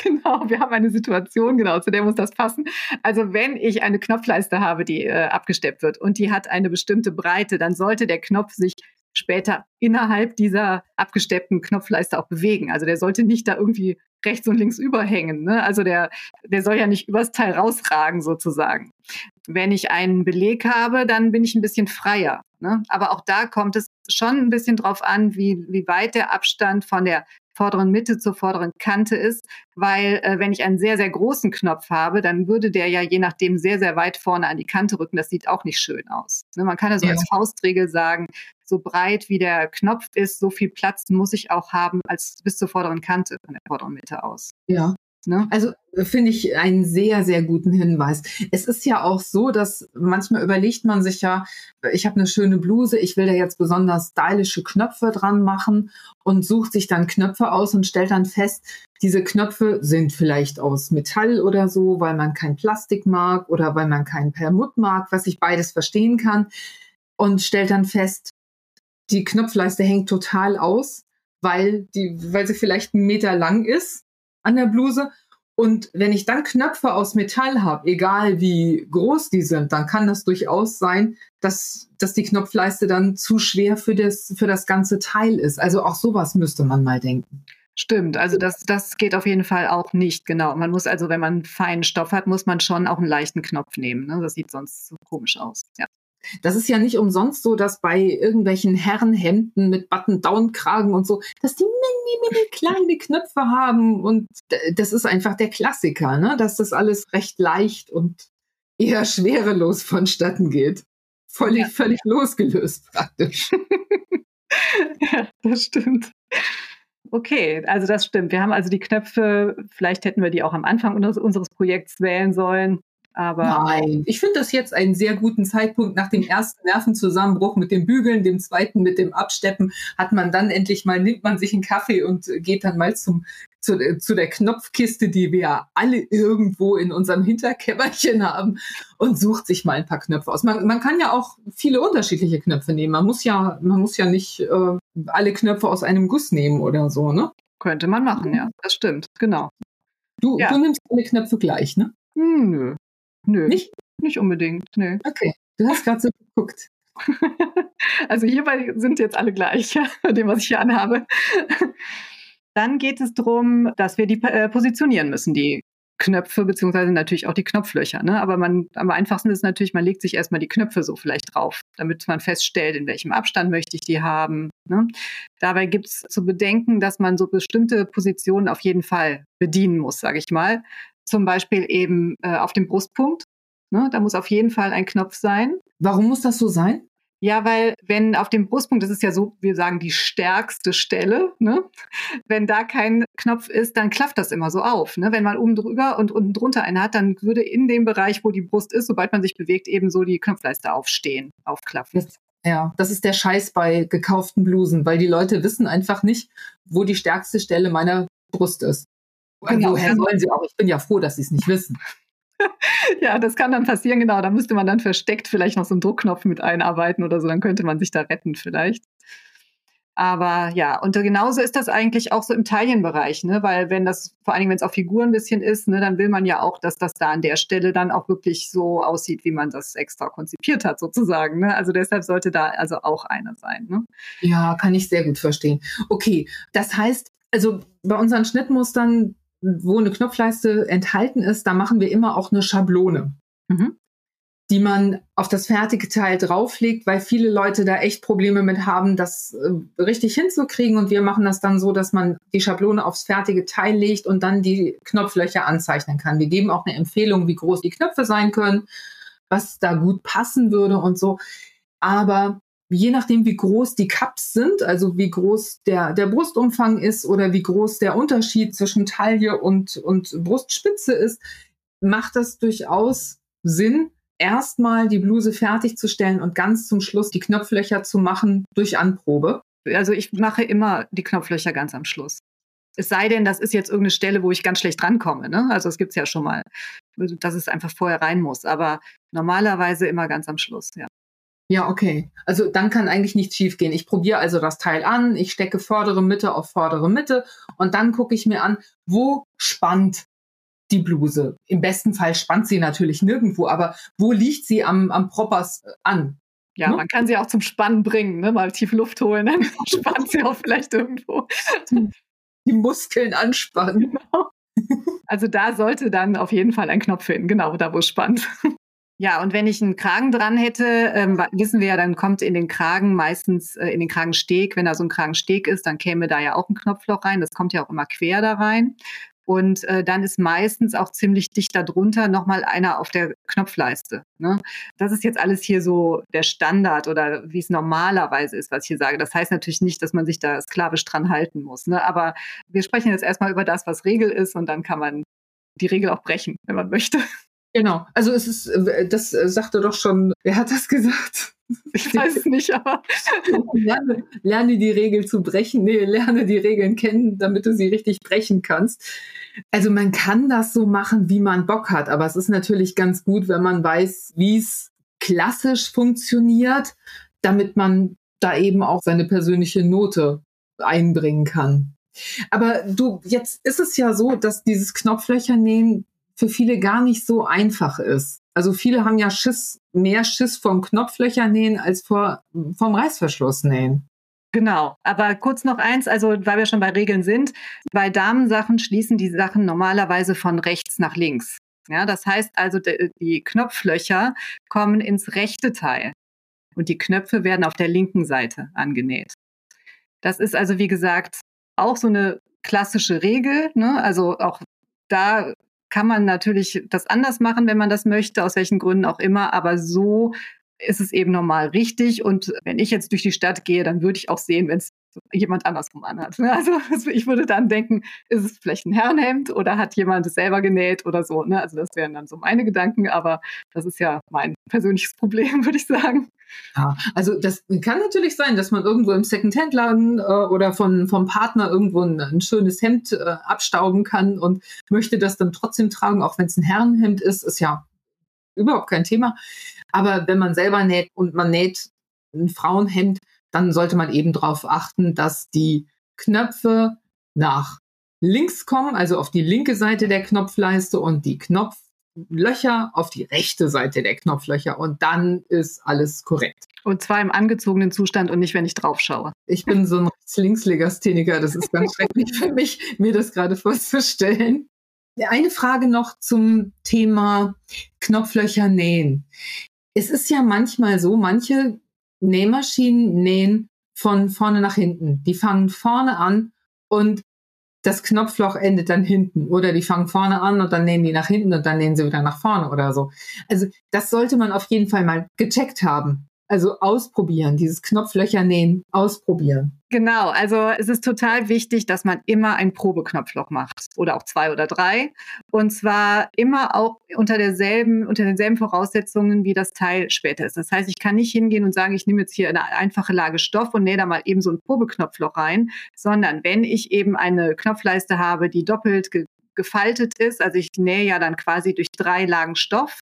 Genau, wir haben eine Situation, genau, zu der muss das passen. Also wenn ich eine Knopfleiste habe, die äh, abgesteppt wird und die hat eine bestimmte Breite, dann sollte der Knopf sich später innerhalb dieser abgesteppten Knopfleiste auch bewegen. Also der sollte nicht da irgendwie rechts und links überhängen. Ne? Also der, der soll ja nicht übers Teil rausragen sozusagen. Wenn ich einen Beleg habe, dann bin ich ein bisschen freier. Ne? Aber auch da kommt es schon ein bisschen drauf an, wie, wie weit der Abstand von der vorderen Mitte zur vorderen Kante ist, weil äh, wenn ich einen sehr, sehr großen Knopf habe, dann würde der ja je nachdem sehr, sehr weit vorne an die Kante rücken. Das sieht auch nicht schön aus. Ne? Man kann ja so ja. als Faustregel sagen, so breit wie der Knopf ist, so viel Platz muss ich auch haben als bis zur vorderen Kante von der vorderen Mitte aus. Ja. Ne? Also äh, finde ich einen sehr, sehr guten Hinweis. Es ist ja auch so, dass manchmal überlegt man sich ja, ich habe eine schöne Bluse, ich will da jetzt besonders stylische Knöpfe dran machen und sucht sich dann Knöpfe aus und stellt dann fest, diese Knöpfe sind vielleicht aus Metall oder so, weil man kein Plastik mag oder weil man kein Permut mag, was ich beides verstehen kann. Und stellt dann fest, die Knopfleiste hängt total aus, weil, die, weil sie vielleicht einen Meter lang ist an der Bluse. Und wenn ich dann Knöpfe aus Metall habe, egal wie groß die sind, dann kann das durchaus sein, dass, dass die Knopfleiste dann zu schwer für das, für das ganze Teil ist. Also auch sowas müsste man mal denken. Stimmt, also das, das geht auf jeden Fall auch nicht, genau. Man muss also, wenn man feinen Stoff hat, muss man schon auch einen leichten Knopf nehmen. Ne? Das sieht sonst so komisch aus. Ja. Das ist ja nicht umsonst so, dass bei irgendwelchen Herrenhemden mit Button-Down-Kragen und so, dass die mini, mini kleine Knöpfe haben. Und das ist einfach der Klassiker, ne? dass das alles recht leicht und eher schwerelos vonstatten geht. Völlig, ja. völlig losgelöst praktisch. ja, das stimmt. Okay, also das stimmt. Wir haben also die Knöpfe, vielleicht hätten wir die auch am Anfang unseres Projekts wählen sollen. Aber Nein, ich finde das jetzt einen sehr guten Zeitpunkt. Nach dem ersten Nervenzusammenbruch mit dem Bügeln, dem zweiten mit dem Absteppen, hat man dann endlich mal, nimmt man sich einen Kaffee und geht dann mal zum, zu, zu der Knopfkiste, die wir ja alle irgendwo in unserem Hinterkämmerchen haben und sucht sich mal ein paar Knöpfe aus. Man, man kann ja auch viele unterschiedliche Knöpfe nehmen. Man muss ja, man muss ja nicht äh, alle Knöpfe aus einem Guss nehmen oder so, ne? Könnte man machen, ja. Das stimmt, genau. Du, ja. du nimmst alle Knöpfe gleich, ne? Hm, nö. Nö. Nicht? Nicht unbedingt, nö. Okay. Du hast gerade so geguckt. also hierbei sind jetzt alle gleich, bei dem, was ich hier anhabe. Dann geht es darum, dass wir die äh, positionieren müssen, die Knöpfe, beziehungsweise natürlich auch die Knopflöcher. Ne? Aber man, am einfachsten ist natürlich, man legt sich erstmal die Knöpfe so vielleicht drauf, damit man feststellt, in welchem Abstand möchte ich die haben. Ne? Dabei gibt es zu bedenken, dass man so bestimmte Positionen auf jeden Fall bedienen muss, sage ich mal zum Beispiel eben äh, auf dem Brustpunkt. Ne? Da muss auf jeden Fall ein Knopf sein. Warum muss das so sein? Ja, weil wenn auf dem Brustpunkt, das ist ja so, wir sagen die stärkste Stelle, ne? wenn da kein Knopf ist, dann klafft das immer so auf. Ne? Wenn man oben drüber und unten drunter einen hat, dann würde in dem Bereich, wo die Brust ist, sobald man sich bewegt, eben so die Knopfleiste aufstehen, aufklaffen. Das, ja, das ist der Scheiß bei gekauften Blusen, weil die Leute wissen einfach nicht, wo die stärkste Stelle meiner Brust ist. Genau. Woher sollen sie auch? Ich bin ja froh, dass sie es nicht wissen. ja, das kann dann passieren, genau. Da müsste man dann versteckt vielleicht noch so einen Druckknopf mit einarbeiten oder so, dann könnte man sich da retten vielleicht. Aber ja, und genauso ist das eigentlich auch so im Taillenbereich, ne? Weil wenn das, vor allen Dingen, wenn es auf Figuren ein bisschen ist, ne, dann will man ja auch, dass das da an der Stelle dann auch wirklich so aussieht, wie man das extra konzipiert hat, sozusagen. Ne? Also deshalb sollte da also auch einer sein. Ne? Ja, kann ich sehr gut verstehen. Okay, das heißt, also bei unseren Schnittmustern wo eine Knopfleiste enthalten ist, da machen wir immer auch eine Schablone, mhm. die man auf das fertige Teil drauflegt, weil viele Leute da echt Probleme mit haben, das äh, richtig hinzukriegen. Und wir machen das dann so, dass man die Schablone aufs fertige Teil legt und dann die Knopflöcher anzeichnen kann. Wir geben auch eine Empfehlung, wie groß die Knöpfe sein können, was da gut passen würde und so. Aber je nachdem, wie groß die Cups sind, also wie groß der, der Brustumfang ist oder wie groß der Unterschied zwischen Taille und, und Brustspitze ist, macht das durchaus Sinn, erstmal die Bluse fertigzustellen und ganz zum Schluss die Knopflöcher zu machen durch Anprobe. Also ich mache immer die Knopflöcher ganz am Schluss. Es sei denn, das ist jetzt irgendeine Stelle, wo ich ganz schlecht drankomme. Ne? Also es gibt es ja schon mal, dass es einfach vorher rein muss. Aber normalerweise immer ganz am Schluss, ja. Ja, okay. Also dann kann eigentlich nichts schiefgehen. Ich probiere also das Teil an, ich stecke vordere Mitte auf vordere Mitte und dann gucke ich mir an, wo spannt die Bluse. Im besten Fall spannt sie natürlich nirgendwo, aber wo liegt sie am, am Propers an? Ja, ne? man kann sie auch zum Spannen bringen, ne? mal tief Luft holen, dann spannt sie auch vielleicht irgendwo. Die Muskeln anspannen. Genau. Also da sollte dann auf jeden Fall ein Knopf hin, genau da, wo es spannt. Ja, und wenn ich einen Kragen dran hätte, ähm, wissen wir ja, dann kommt in den Kragen meistens, äh, in den Kragensteg, wenn da so ein Kragensteg ist, dann käme da ja auch ein Knopfloch rein. Das kommt ja auch immer quer da rein. Und äh, dann ist meistens auch ziemlich dicht darunter nochmal einer auf der Knopfleiste. Ne? Das ist jetzt alles hier so der Standard oder wie es normalerweise ist, was ich hier sage. Das heißt natürlich nicht, dass man sich da sklavisch dran halten muss. Ne? Aber wir sprechen jetzt erstmal über das, was Regel ist und dann kann man die Regel auch brechen, wenn man möchte. Genau. Also es ist, äh, das äh, sagte doch schon, wer hat das gesagt? Ich weiß es nicht, aber. lerne, lerne die Regel zu brechen. Nee, lerne die Regeln kennen, damit du sie richtig brechen kannst. Also man kann das so machen, wie man Bock hat, aber es ist natürlich ganz gut, wenn man weiß, wie es klassisch funktioniert, damit man da eben auch seine persönliche Note einbringen kann. Aber du, jetzt ist es ja so, dass dieses Knopflöcher nähen für viele gar nicht so einfach ist. Also viele haben ja Schiss, mehr Schiss vom Knopflöcher nähen als vor, vom Reißverschluss nähen. Genau, aber kurz noch eins, also weil wir schon bei Regeln sind, bei Damensachen schließen die Sachen normalerweise von rechts nach links. Ja, das heißt also, die Knopflöcher kommen ins rechte Teil und die Knöpfe werden auf der linken Seite angenäht. Das ist also, wie gesagt, auch so eine klassische Regel. Ne? Also auch da kann man natürlich das anders machen, wenn man das möchte, aus welchen Gründen auch immer, aber so ist es eben normal richtig. Und wenn ich jetzt durch die Stadt gehe, dann würde ich auch sehen, wenn es jemand andersrum anhat. Ne? Also ich würde dann denken, ist es vielleicht ein Herrenhemd oder hat jemand es selber genäht oder so. Ne? Also das wären dann so meine Gedanken, aber das ist ja mein persönliches Problem, würde ich sagen. Ja, also das kann natürlich sein, dass man irgendwo im Second-Hand-Laden äh, oder von, vom Partner irgendwo ein, ein schönes Hemd äh, abstauben kann und möchte das dann trotzdem tragen, auch wenn es ein Herrenhemd ist, ist ja überhaupt kein Thema. Aber wenn man selber näht und man näht ein Frauenhemd, dann sollte man eben darauf achten, dass die Knöpfe nach links kommen, also auf die linke Seite der Knopfleiste und die Knopflöcher auf die rechte Seite der Knopflöcher und dann ist alles korrekt. Und zwar im angezogenen Zustand und nicht, wenn ich drauf schaue. Ich bin so ein Linkslegastheniker, das ist ganz schrecklich für mich, mir das gerade vorzustellen. Eine Frage noch zum Thema Knopflöcher nähen. Es ist ja manchmal so, manche Nähmaschinen nähen von vorne nach hinten. Die fangen vorne an und das Knopfloch endet dann hinten. Oder die fangen vorne an und dann nähen die nach hinten und dann nähen sie wieder nach vorne oder so. Also das sollte man auf jeden Fall mal gecheckt haben. Also ausprobieren, dieses Knopflöcher nähen, ausprobieren. Genau, also es ist total wichtig, dass man immer ein Probeknopfloch macht oder auch zwei oder drei. Und zwar immer auch unter derselben, unter denselben Voraussetzungen, wie das Teil später ist. Das heißt, ich kann nicht hingehen und sagen, ich nehme jetzt hier eine einfache Lage Stoff und nähe da mal eben so ein Probeknopfloch rein, sondern wenn ich eben eine Knopfleiste habe, die doppelt ge gefaltet ist, also ich nähe ja dann quasi durch drei Lagen Stoff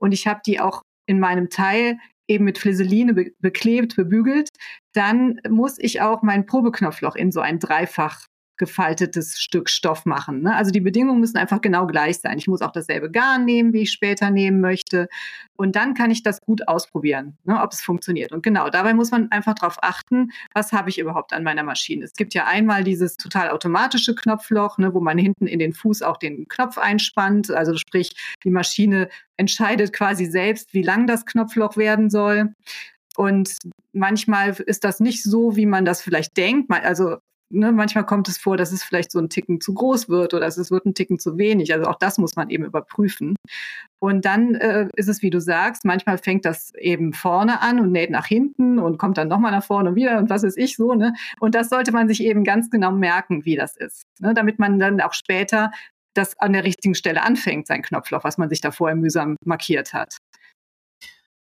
und ich habe die auch in meinem Teil eben mit Flisseline be beklebt, bebügelt, dann muss ich auch mein Probeknopfloch in so ein dreifach gefaltetes Stück Stoff machen. Ne? Also die Bedingungen müssen einfach genau gleich sein. Ich muss auch dasselbe Garn nehmen, wie ich später nehmen möchte. Und dann kann ich das gut ausprobieren, ne, ob es funktioniert. Und genau, dabei muss man einfach darauf achten, was habe ich überhaupt an meiner Maschine. Es gibt ja einmal dieses total automatische Knopfloch, ne, wo man hinten in den Fuß auch den Knopf einspannt. Also sprich, die Maschine entscheidet quasi selbst, wie lang das Knopfloch werden soll. Und manchmal ist das nicht so, wie man das vielleicht denkt. Also ne, manchmal kommt es vor, dass es vielleicht so ein Ticken zu groß wird oder es wird ein Ticken zu wenig. Also auch das muss man eben überprüfen. Und dann äh, ist es, wie du sagst, manchmal fängt das eben vorne an und näht nach hinten und kommt dann nochmal nach vorne und wieder und was ist ich so. Ne? Und das sollte man sich eben ganz genau merken, wie das ist, ne? damit man dann auch später das an der richtigen Stelle anfängt, sein Knopfloch, was man sich da vorher mühsam markiert hat.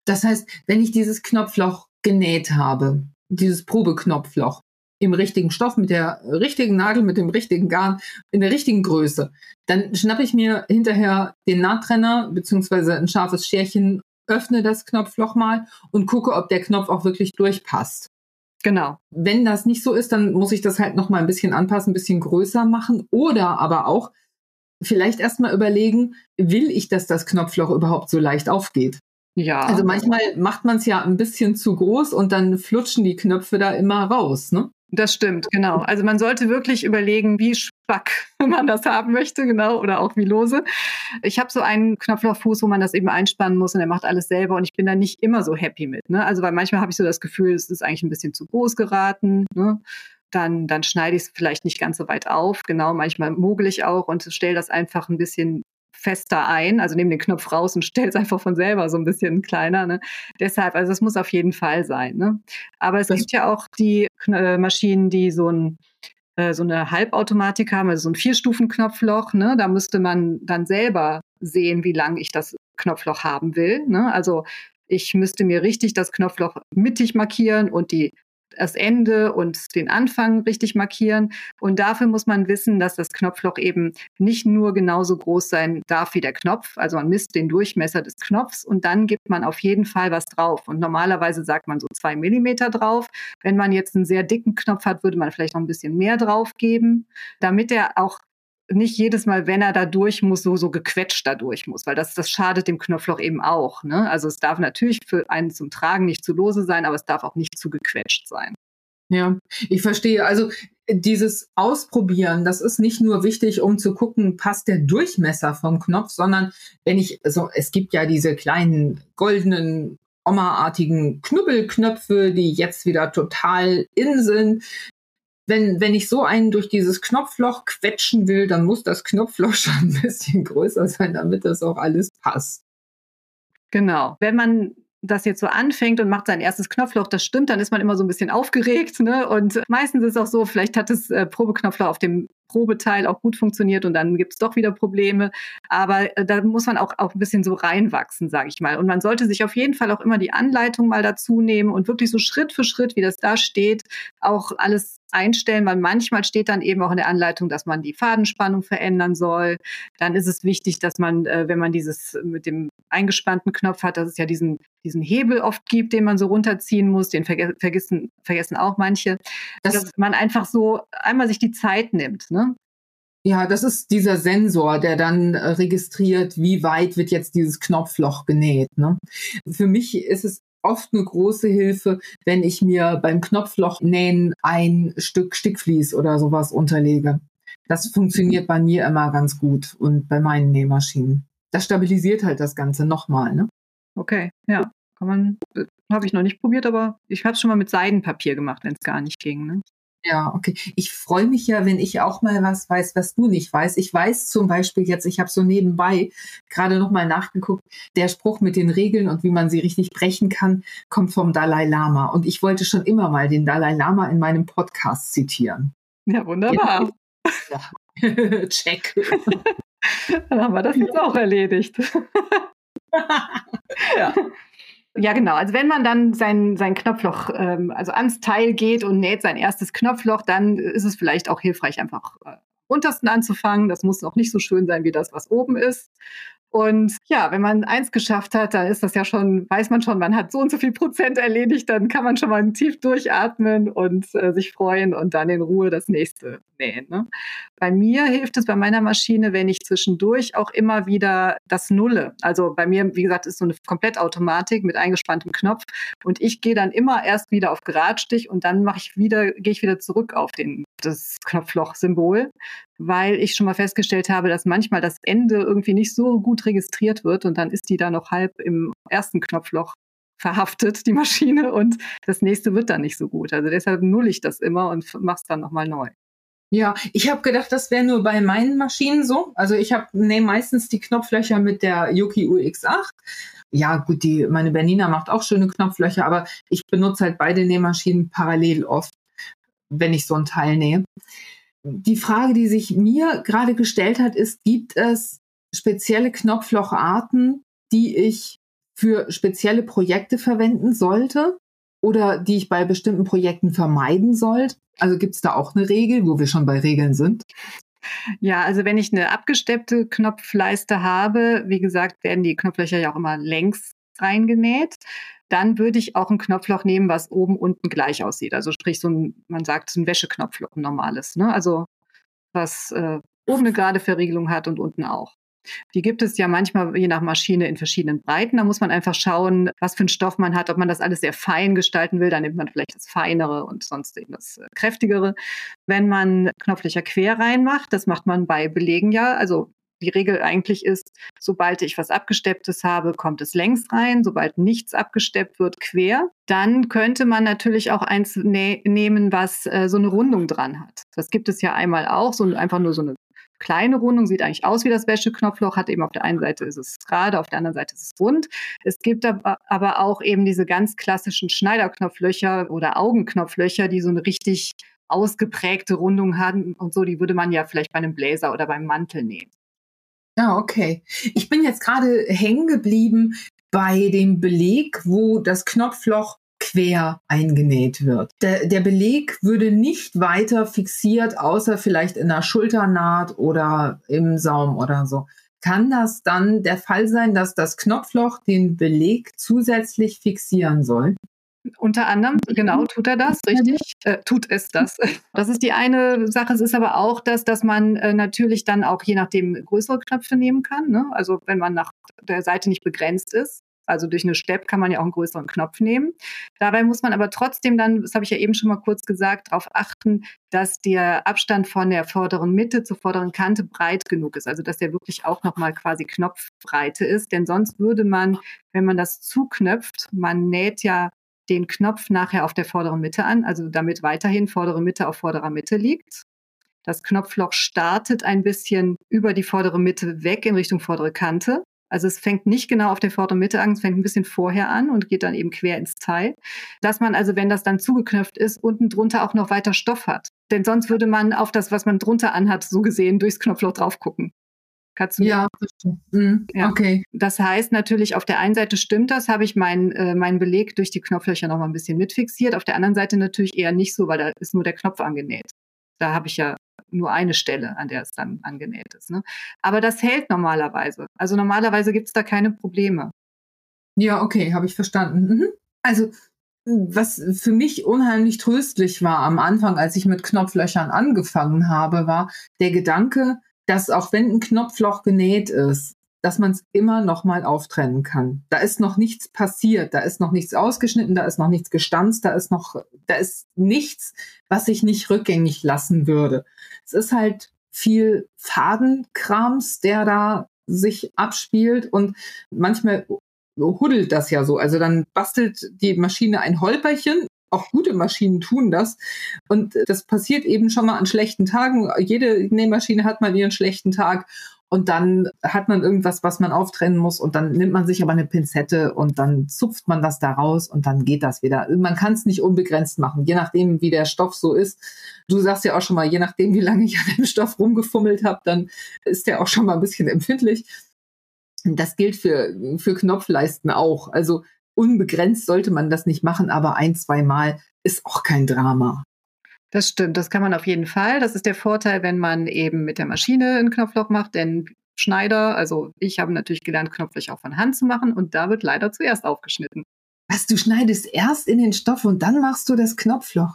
Das heißt, wenn ich dieses Knopfloch genäht habe, dieses Probeknopfloch, im richtigen Stoff, mit der richtigen Nadel, mit dem richtigen Garn, in der richtigen Größe. Dann schnappe ich mir hinterher den Nahttrenner beziehungsweise ein scharfes Scherchen, öffne das Knopfloch mal und gucke, ob der Knopf auch wirklich durchpasst. Genau. Wenn das nicht so ist, dann muss ich das halt noch mal ein bisschen anpassen, ein bisschen größer machen oder aber auch vielleicht erstmal überlegen, will ich, dass das Knopfloch überhaupt so leicht aufgeht? Ja. Also manchmal macht man es ja ein bisschen zu groß und dann flutschen die Knöpfe da immer raus, ne? Das stimmt, genau. Also man sollte wirklich überlegen, wie spack man das haben möchte, genau, oder auch wie lose. Ich habe so einen Knopflochfuß, wo man das eben einspannen muss und er macht alles selber und ich bin da nicht immer so happy mit. Ne? Also weil manchmal habe ich so das Gefühl, es ist eigentlich ein bisschen zu groß geraten. Ne? Dann, dann schneide ich es vielleicht nicht ganz so weit auf. Genau, manchmal mogel ich auch und stelle das einfach ein bisschen fester ein, also nehme den Knopf raus und stelle es einfach von selber so ein bisschen kleiner. Ne? Deshalb, also es muss auf jeden Fall sein. Ne? Aber es das gibt ja auch die äh, Maschinen, die so ein äh, so eine Halbautomatik haben, also so ein Vierstufen-Knopfloch. Ne? Da müsste man dann selber sehen, wie lang ich das Knopfloch haben will. Ne? Also ich müsste mir richtig das Knopfloch mittig markieren und die das Ende und den Anfang richtig markieren. Und dafür muss man wissen, dass das Knopfloch eben nicht nur genauso groß sein darf wie der Knopf. Also man misst den Durchmesser des Knopfs und dann gibt man auf jeden Fall was drauf. Und normalerweise sagt man so zwei Millimeter drauf. Wenn man jetzt einen sehr dicken Knopf hat, würde man vielleicht noch ein bisschen mehr drauf geben, damit er auch nicht jedes Mal, wenn er da durch muss, so, so gequetscht da durch muss, weil das, das schadet dem Knopfloch eben auch. Ne? Also es darf natürlich für einen zum Tragen nicht zu lose sein, aber es darf auch nicht zu gequetscht sein. Ja, ich verstehe. Also dieses Ausprobieren, das ist nicht nur wichtig, um zu gucken, passt der Durchmesser vom Knopf, sondern wenn ich, also es gibt ja diese kleinen goldenen Oma-artigen Knubbelknöpfe, die jetzt wieder total in sind wenn, wenn ich so einen durch dieses Knopfloch quetschen will, dann muss das Knopfloch schon ein bisschen größer sein, damit das auch alles passt. Genau. Wenn man das jetzt so anfängt und macht sein erstes Knopfloch, das stimmt, dann ist man immer so ein bisschen aufgeregt. Ne? Und meistens ist es auch so, vielleicht hat das äh, Probeknopfloch auf dem Probeteil auch gut funktioniert und dann gibt es doch wieder Probleme. Aber äh, da muss man auch, auch ein bisschen so reinwachsen, sage ich mal. Und man sollte sich auf jeden Fall auch immer die Anleitung mal dazu nehmen und wirklich so Schritt für Schritt, wie das da steht, auch alles einstellen, weil manchmal steht dann eben auch in der Anleitung, dass man die Fadenspannung verändern soll. Dann ist es wichtig, dass man, äh, wenn man dieses mit dem eingespannten Knopf hat, dass es ja diesen, diesen Hebel oft gibt, den man so runterziehen muss, den verge vergessen, vergessen auch manche, das dass man einfach so einmal sich die Zeit nimmt. Ne? Ja, das ist dieser Sensor, der dann äh, registriert, wie weit wird jetzt dieses Knopfloch genäht. Ne? Für mich ist es oft eine große Hilfe, wenn ich mir beim Knopflochnähen ein Stück Stickvlies oder sowas unterlege. Das funktioniert bei mir immer ganz gut und bei meinen Nähmaschinen. Das stabilisiert halt das Ganze nochmal. Ne? Okay, ja. Kann man, äh, habe ich noch nicht probiert, aber ich habe es schon mal mit Seidenpapier gemacht, wenn es gar nicht ging. Ne? Ja, okay. Ich freue mich ja, wenn ich auch mal was weiß, was du nicht weißt. Ich weiß zum Beispiel jetzt, ich habe so nebenbei gerade noch mal nachgeguckt, der Spruch mit den Regeln und wie man sie richtig brechen kann, kommt vom Dalai Lama. Und ich wollte schon immer mal den Dalai Lama in meinem Podcast zitieren. Ja, wunderbar. Ja. Check. Dann haben wir das jetzt auch erledigt. ja. Ja, genau. Also wenn man dann sein, sein Knopfloch, ähm, also ans Teil geht und näht sein erstes Knopfloch, dann ist es vielleicht auch hilfreich, einfach äh, untersten anzufangen. Das muss noch nicht so schön sein wie das, was oben ist. Und ja, wenn man eins geschafft hat, dann ist das ja schon, weiß man schon, man hat so und so viel Prozent erledigt, dann kann man schon mal tief durchatmen und äh, sich freuen und dann in Ruhe das nächste nähen. Ne? Bei mir hilft es bei meiner Maschine, wenn ich zwischendurch auch immer wieder das Nulle. Also bei mir, wie gesagt, ist so eine Komplettautomatik mit eingespanntem Knopf und ich gehe dann immer erst wieder auf Geradstich und dann mache ich wieder, gehe ich wieder zurück auf den, das Knopfloch-Symbol weil ich schon mal festgestellt habe, dass manchmal das Ende irgendwie nicht so gut registriert wird und dann ist die da noch halb im ersten Knopfloch verhaftet, die Maschine, und das nächste wird dann nicht so gut. Also deshalb null ich das immer und mach's dann nochmal neu. Ja, ich habe gedacht, das wäre nur bei meinen Maschinen so. Also ich habe nehme meistens die Knopflöcher mit der Yuki UX8. Ja, gut, die meine Bernina macht auch schöne Knopflöcher, aber ich benutze halt beide Nähmaschinen parallel oft, wenn ich so ein Teil nähe die Frage, die sich mir gerade gestellt hat, ist, gibt es spezielle Knopflocharten, die ich für spezielle Projekte verwenden sollte? oder die ich bei bestimmten Projekten vermeiden sollte? Also gibt es da auch eine Regel, wo wir schon bei Regeln sind? Ja, also wenn ich eine abgesteppte Knopfleiste habe, wie gesagt, werden die Knopflöcher ja auch immer längs reingenäht. Dann würde ich auch ein Knopfloch nehmen, was oben unten gleich aussieht. Also sprich so ein, man sagt, ein Wäscheknopfloch, ein normales. Ne? Also was äh, oben eine gerade Verriegelung hat und unten auch. Die gibt es ja manchmal je nach Maschine in verschiedenen Breiten. Da muss man einfach schauen, was für einen Stoff man hat, ob man das alles sehr fein gestalten will. Dann nimmt man vielleicht das feinere und sonst eben das äh, kräftigere. Wenn man Knopflöcher quer reinmacht, das macht man bei Belegen ja, also die Regel eigentlich ist, sobald ich was abgestepptes habe, kommt es längs rein. Sobald nichts abgesteppt wird, quer. Dann könnte man natürlich auch eins ne nehmen, was äh, so eine Rundung dran hat. Das gibt es ja einmal auch, so einfach nur so eine kleine Rundung, sieht eigentlich aus wie das Wäscheknopfloch, hat eben auf der einen Seite ist es gerade, auf der anderen Seite ist es rund. Es gibt aber auch eben diese ganz klassischen Schneiderknopflöcher oder Augenknopflöcher, die so eine richtig ausgeprägte Rundung haben und so, die würde man ja vielleicht bei einem Bläser oder beim Mantel nehmen. Ja, okay. Ich bin jetzt gerade hängen geblieben bei dem Beleg, wo das Knopfloch quer eingenäht wird. Der, der Beleg würde nicht weiter fixiert, außer vielleicht in der Schulternaht oder im Saum oder so. Kann das dann der Fall sein, dass das Knopfloch den Beleg zusätzlich fixieren soll? Unter anderem, genau, tut er das, richtig? Äh, tut es das. Das ist die eine Sache. Es ist aber auch das, dass man äh, natürlich dann auch je nachdem größere Knöpfe nehmen kann. Ne? Also wenn man nach der Seite nicht begrenzt ist. Also durch eine Stepp kann man ja auch einen größeren Knopf nehmen. Dabei muss man aber trotzdem dann, das habe ich ja eben schon mal kurz gesagt, darauf achten, dass der Abstand von der vorderen Mitte zur vorderen Kante breit genug ist. Also dass der wirklich auch nochmal quasi Knopfbreite ist. Denn sonst würde man, wenn man das zuknöpft, man näht ja den Knopf nachher auf der vorderen Mitte an, also damit weiterhin vordere Mitte auf vorderer Mitte liegt. Das Knopfloch startet ein bisschen über die vordere Mitte weg in Richtung vordere Kante. Also es fängt nicht genau auf der vorderen Mitte an, es fängt ein bisschen vorher an und geht dann eben quer ins Teil. Dass man also, wenn das dann zugeknöpft ist, unten drunter auch noch weiter Stoff hat. Denn sonst würde man auf das, was man drunter anhat, so gesehen durchs Knopfloch drauf gucken. Kannst du ja, mhm. ja, okay. Das heißt natürlich, auf der einen Seite stimmt das, habe ich meinen äh, mein Beleg durch die Knopflöcher noch mal ein bisschen mitfixiert. Auf der anderen Seite natürlich eher nicht so, weil da ist nur der Knopf angenäht. Da habe ich ja nur eine Stelle, an der es dann angenäht ist. Ne? Aber das hält normalerweise. Also normalerweise gibt es da keine Probleme. Ja, okay, habe ich verstanden. Mhm. Also was für mich unheimlich tröstlich war am Anfang, als ich mit Knopflöchern angefangen habe, war der Gedanke, dass auch wenn ein Knopfloch genäht ist, dass man es immer noch mal auftrennen kann. Da ist noch nichts passiert, da ist noch nichts ausgeschnitten, da ist noch nichts gestanzt, da ist noch, da ist nichts, was sich nicht rückgängig lassen würde. Es ist halt viel Fadenkrams, der da sich abspielt und manchmal huddelt das ja so. Also dann bastelt die Maschine ein Holperchen auch gute Maschinen tun das. Und das passiert eben schon mal an schlechten Tagen. Jede Nähmaschine hat mal ihren schlechten Tag. Und dann hat man irgendwas, was man auftrennen muss. Und dann nimmt man sich aber eine Pinzette und dann zupft man das da raus und dann geht das wieder. Man kann es nicht unbegrenzt machen, je nachdem, wie der Stoff so ist. Du sagst ja auch schon mal, je nachdem, wie lange ich an dem Stoff rumgefummelt habe, dann ist der auch schon mal ein bisschen empfindlich. Das gilt für, für Knopfleisten auch. Also unbegrenzt sollte man das nicht machen, aber ein, zwei Mal ist auch kein Drama. Das stimmt, das kann man auf jeden Fall. Das ist der Vorteil, wenn man eben mit der Maschine ein Knopfloch macht, denn Schneider, also ich habe natürlich gelernt, Knopflöcher auch von Hand zu machen und da wird leider zuerst aufgeschnitten. Was, du schneidest erst in den Stoff und dann machst du das Knopfloch?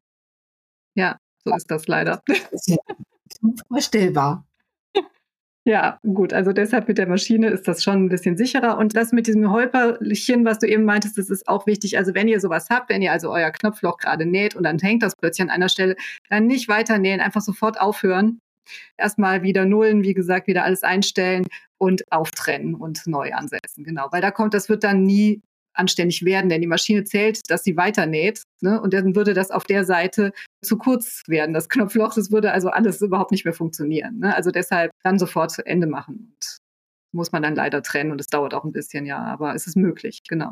Ja, so ist das leider. Das ist ja unvorstellbar. Ja, gut, also deshalb mit der Maschine ist das schon ein bisschen sicherer. Und das mit diesem Holperchen, was du eben meintest, das ist auch wichtig. Also wenn ihr sowas habt, wenn ihr also euer Knopfloch gerade näht und dann hängt das plötzlich an einer Stelle, dann nicht weiter nähen, einfach sofort aufhören. Erstmal wieder nullen, wie gesagt, wieder alles einstellen und auftrennen und neu ansetzen. Genau, weil da kommt, das wird dann nie anständig werden, denn die Maschine zählt, dass sie weiter näht. Ne? Und dann würde das auf der Seite zu kurz werden, das Knopfloch. Das würde also alles überhaupt nicht mehr funktionieren. Ne? Also deshalb dann sofort zu Ende machen. Und muss man dann leider trennen und es dauert auch ein bisschen, ja, aber es ist möglich, genau.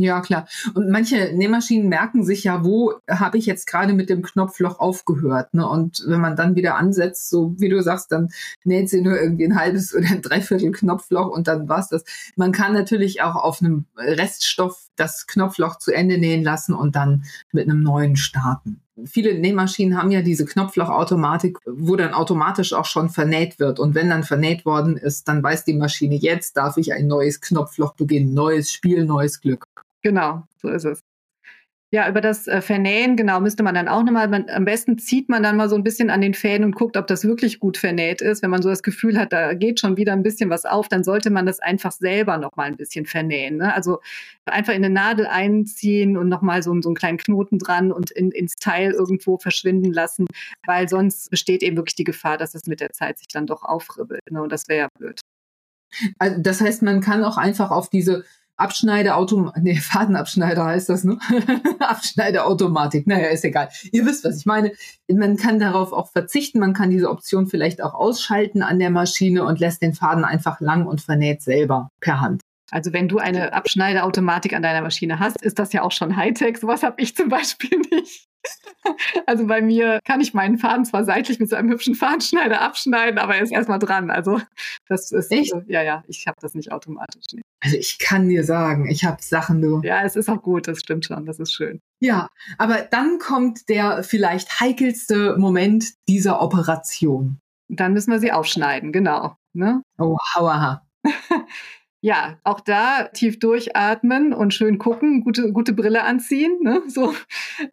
Ja, klar. Und manche Nähmaschinen merken sich ja, wo habe ich jetzt gerade mit dem Knopfloch aufgehört. Ne? Und wenn man dann wieder ansetzt, so wie du sagst, dann näht sie nur irgendwie ein halbes oder ein Dreiviertel Knopfloch und dann war's das. Man kann natürlich auch auf einem Reststoff das Knopfloch zu Ende nähen lassen und dann mit einem neuen starten. Viele Nähmaschinen haben ja diese Knopflochautomatik, wo dann automatisch auch schon vernäht wird. Und wenn dann vernäht worden ist, dann weiß die Maschine, jetzt darf ich ein neues Knopfloch beginnen, neues Spiel, neues Glück. Genau, so ist es. Ja, über das äh, Vernähen, genau, müsste man dann auch nochmal, am besten zieht man dann mal so ein bisschen an den Fäden und guckt, ob das wirklich gut vernäht ist. Wenn man so das Gefühl hat, da geht schon wieder ein bisschen was auf, dann sollte man das einfach selber nochmal ein bisschen vernähen. Ne? Also einfach in eine Nadel einziehen und nochmal so, so einen kleinen Knoten dran und in, ins Teil irgendwo verschwinden lassen, weil sonst besteht eben wirklich die Gefahr, dass es mit der Zeit sich dann doch aufribbelt. Ne? Und das wäre ja blöd. Also das heißt, man kann auch einfach auf diese Abschneideautomatik, nee, Fadenabschneider heißt das, ne? Abschneideautomatik, naja, ist egal. Ihr wisst, was ich meine. Man kann darauf auch verzichten, man kann diese Option vielleicht auch ausschalten an der Maschine und lässt den Faden einfach lang und vernäht selber per Hand. Also wenn du eine Abschneideautomatik an deiner Maschine hast, ist das ja auch schon Hightech. Sowas habe ich zum Beispiel nicht. Also bei mir kann ich meinen Faden zwar seitlich mit so einem hübschen Fadenschneider abschneiden, aber er ist erstmal dran. Also das ist, Echt? Äh, ja, ja, ich habe das nicht automatisch. Nee. Also ich kann dir sagen, ich habe Sachen, du. Ja, es ist auch gut, das stimmt schon, das ist schön. Ja, aber dann kommt der vielleicht heikelste Moment dieser Operation. Dann müssen wir sie aufschneiden, genau. Ne? Oh, hauaha. ja, auch da tief durchatmen und schön gucken, gute, gute Brille anziehen, ne? so,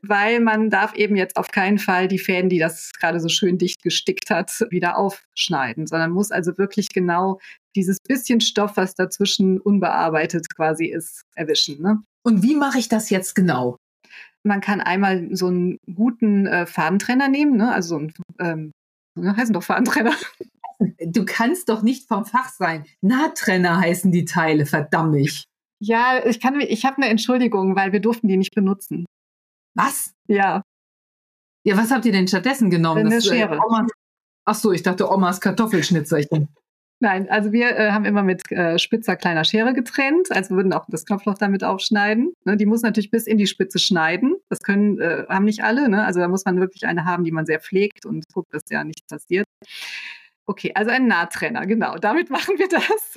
weil man darf eben jetzt auf keinen Fall die Fäden, die das gerade so schön dicht gestickt hat, wieder aufschneiden, sondern muss also wirklich genau dieses bisschen Stoff, was dazwischen unbearbeitet quasi ist, erwischen. Ne? Und wie mache ich das jetzt genau? Man kann einmal so einen guten äh, Fadentrenner nehmen, ne? also so ein, ähm, heißen doch Fadentrenner. Du kannst doch nicht vom Fach sein. Nahtrenner heißen die Teile, verdammt mich. Ja, ich kann, ich habe eine Entschuldigung, weil wir durften die nicht benutzen. Was? Ja. Ja, was habt ihr denn stattdessen genommen? Eine das, äh, Schere. Äh, Omas, ach so, ich dachte Omas Kartoffelschnitzerchen. Nein, also wir äh, haben immer mit äh, spitzer kleiner Schere getrennt, also würden auch das Knopfloch damit aufschneiden. Ne, die muss natürlich bis in die Spitze schneiden. Das können äh, haben nicht alle. Ne? Also da muss man wirklich eine haben, die man sehr pflegt und guckt, dass ja nichts passiert. Okay, also ein Nahtrenner, genau. Damit machen wir das.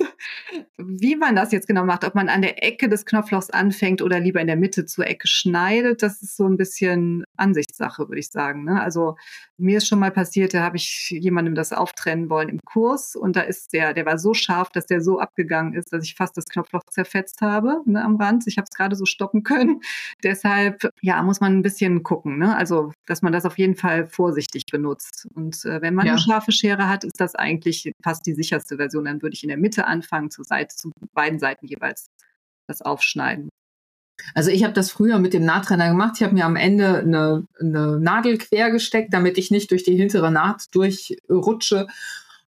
Wie man das jetzt genau macht, ob man an der Ecke des Knopflochs anfängt oder lieber in der Mitte zur Ecke schneidet, das ist so ein bisschen Ansichtssache, würde ich sagen. Ne? Also mir ist schon mal passiert, da habe ich jemandem das auftrennen wollen im Kurs und da ist der, der war so scharf, dass der so abgegangen ist, dass ich fast das Knopfloch zerfetzt habe ne, am Rand. Ich habe es gerade so stoppen können. Deshalb, ja, muss man ein bisschen gucken. Ne? Also, dass man das auf jeden Fall vorsichtig benutzt. Und äh, wenn man ja. eine scharfe Schere hat, ist das eigentlich fast die sicherste Version. Dann würde ich in der Mitte anfangen, zur Seite, zu beiden Seiten jeweils das aufschneiden. Also ich habe das früher mit dem Nahtrenner gemacht. Ich habe mir am Ende eine, eine Nadel quer gesteckt, damit ich nicht durch die hintere Naht durchrutsche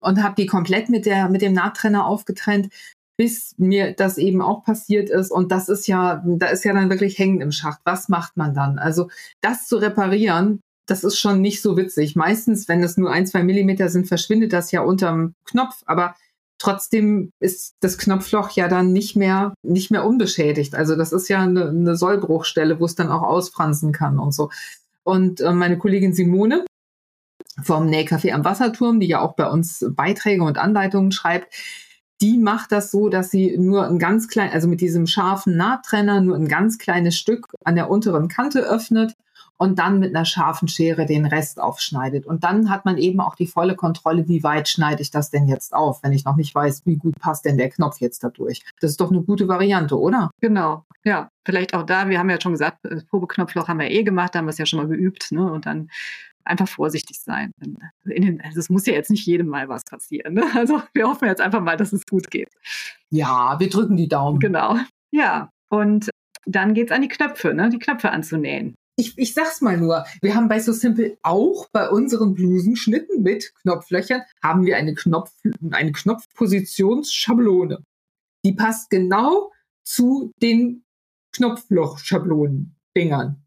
und habe die komplett mit der mit dem Nahttrenner aufgetrennt, bis mir das eben auch passiert ist. Und das ist ja, da ist ja dann wirklich hängen im Schacht. Was macht man dann? Also das zu reparieren, das ist schon nicht so witzig. Meistens, wenn es nur ein, zwei Millimeter sind, verschwindet das ja unterm Knopf. Aber Trotzdem ist das Knopfloch ja dann nicht mehr, nicht mehr unbeschädigt. Also das ist ja eine, eine Sollbruchstelle, wo es dann auch ausfransen kann und so. Und äh, meine Kollegin Simone vom Nähcafé am Wasserturm, die ja auch bei uns Beiträge und Anleitungen schreibt, die macht das so, dass sie nur ein ganz klein, also mit diesem scharfen Nahttrenner nur ein ganz kleines Stück an der unteren Kante öffnet und dann mit einer scharfen Schere den Rest aufschneidet. Und dann hat man eben auch die volle Kontrolle, wie weit schneide ich das denn jetzt auf, wenn ich noch nicht weiß, wie gut passt denn der Knopf jetzt dadurch. Das ist doch eine gute Variante, oder? Genau, ja. Vielleicht auch da, wir haben ja schon gesagt, das Probeknopfloch haben wir eh gemacht, da haben wir es ja schon mal geübt, ne? Und dann einfach vorsichtig sein. Den, also es muss ja jetzt nicht jedem Mal was passieren. Ne? Also wir hoffen jetzt einfach mal, dass es gut geht. Ja, wir drücken die Daumen. Genau. Ja, und dann geht es an die Knöpfe, ne? die Knöpfe anzunähen ich, ich sag's mal nur, wir haben bei So Simple auch bei unseren Blusenschnitten mit Knopflöchern, haben wir eine, Knopf, eine Knopfpositionsschablone. Die passt genau zu den Knopflochschablonen-Dingern.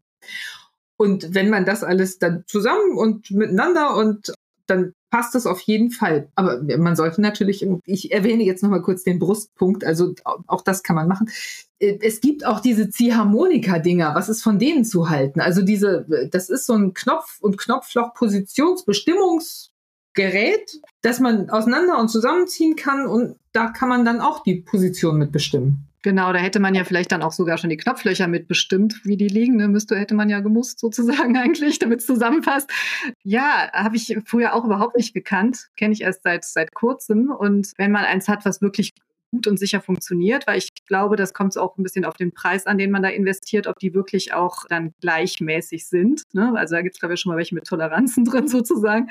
Und wenn man das alles dann zusammen und miteinander und dann passt das auf jeden Fall. Aber man sollte natürlich, ich erwähne jetzt nochmal kurz den Brustpunkt, also auch das kann man machen. äh, es gibt auch diese Ziehharmonika-Dinger. Was ist von denen zu halten? Also diese, das ist so ein Knopf- und Knopfloch-Positionsbestimmungsgerät, das man auseinander und zusammenziehen kann und da kann man dann auch die Position mitbestimmen. Genau, da hätte man ja vielleicht dann auch sogar schon die Knopflöcher mitbestimmt, wie die liegen. Ne? Müsste, hätte man ja gemusst sozusagen eigentlich, damit es zusammenpasst. Ja, habe ich früher auch überhaupt nicht gekannt. Kenne ich erst seit, seit kurzem. Und wenn man eins hat, was wirklich gut und sicher funktioniert, weil ich glaube, das kommt auch ein bisschen auf den Preis an, den man da investiert, ob die wirklich auch dann gleichmäßig sind. Ne? Also da gibt es, glaube ich, schon mal welche mit Toleranzen drin sozusagen.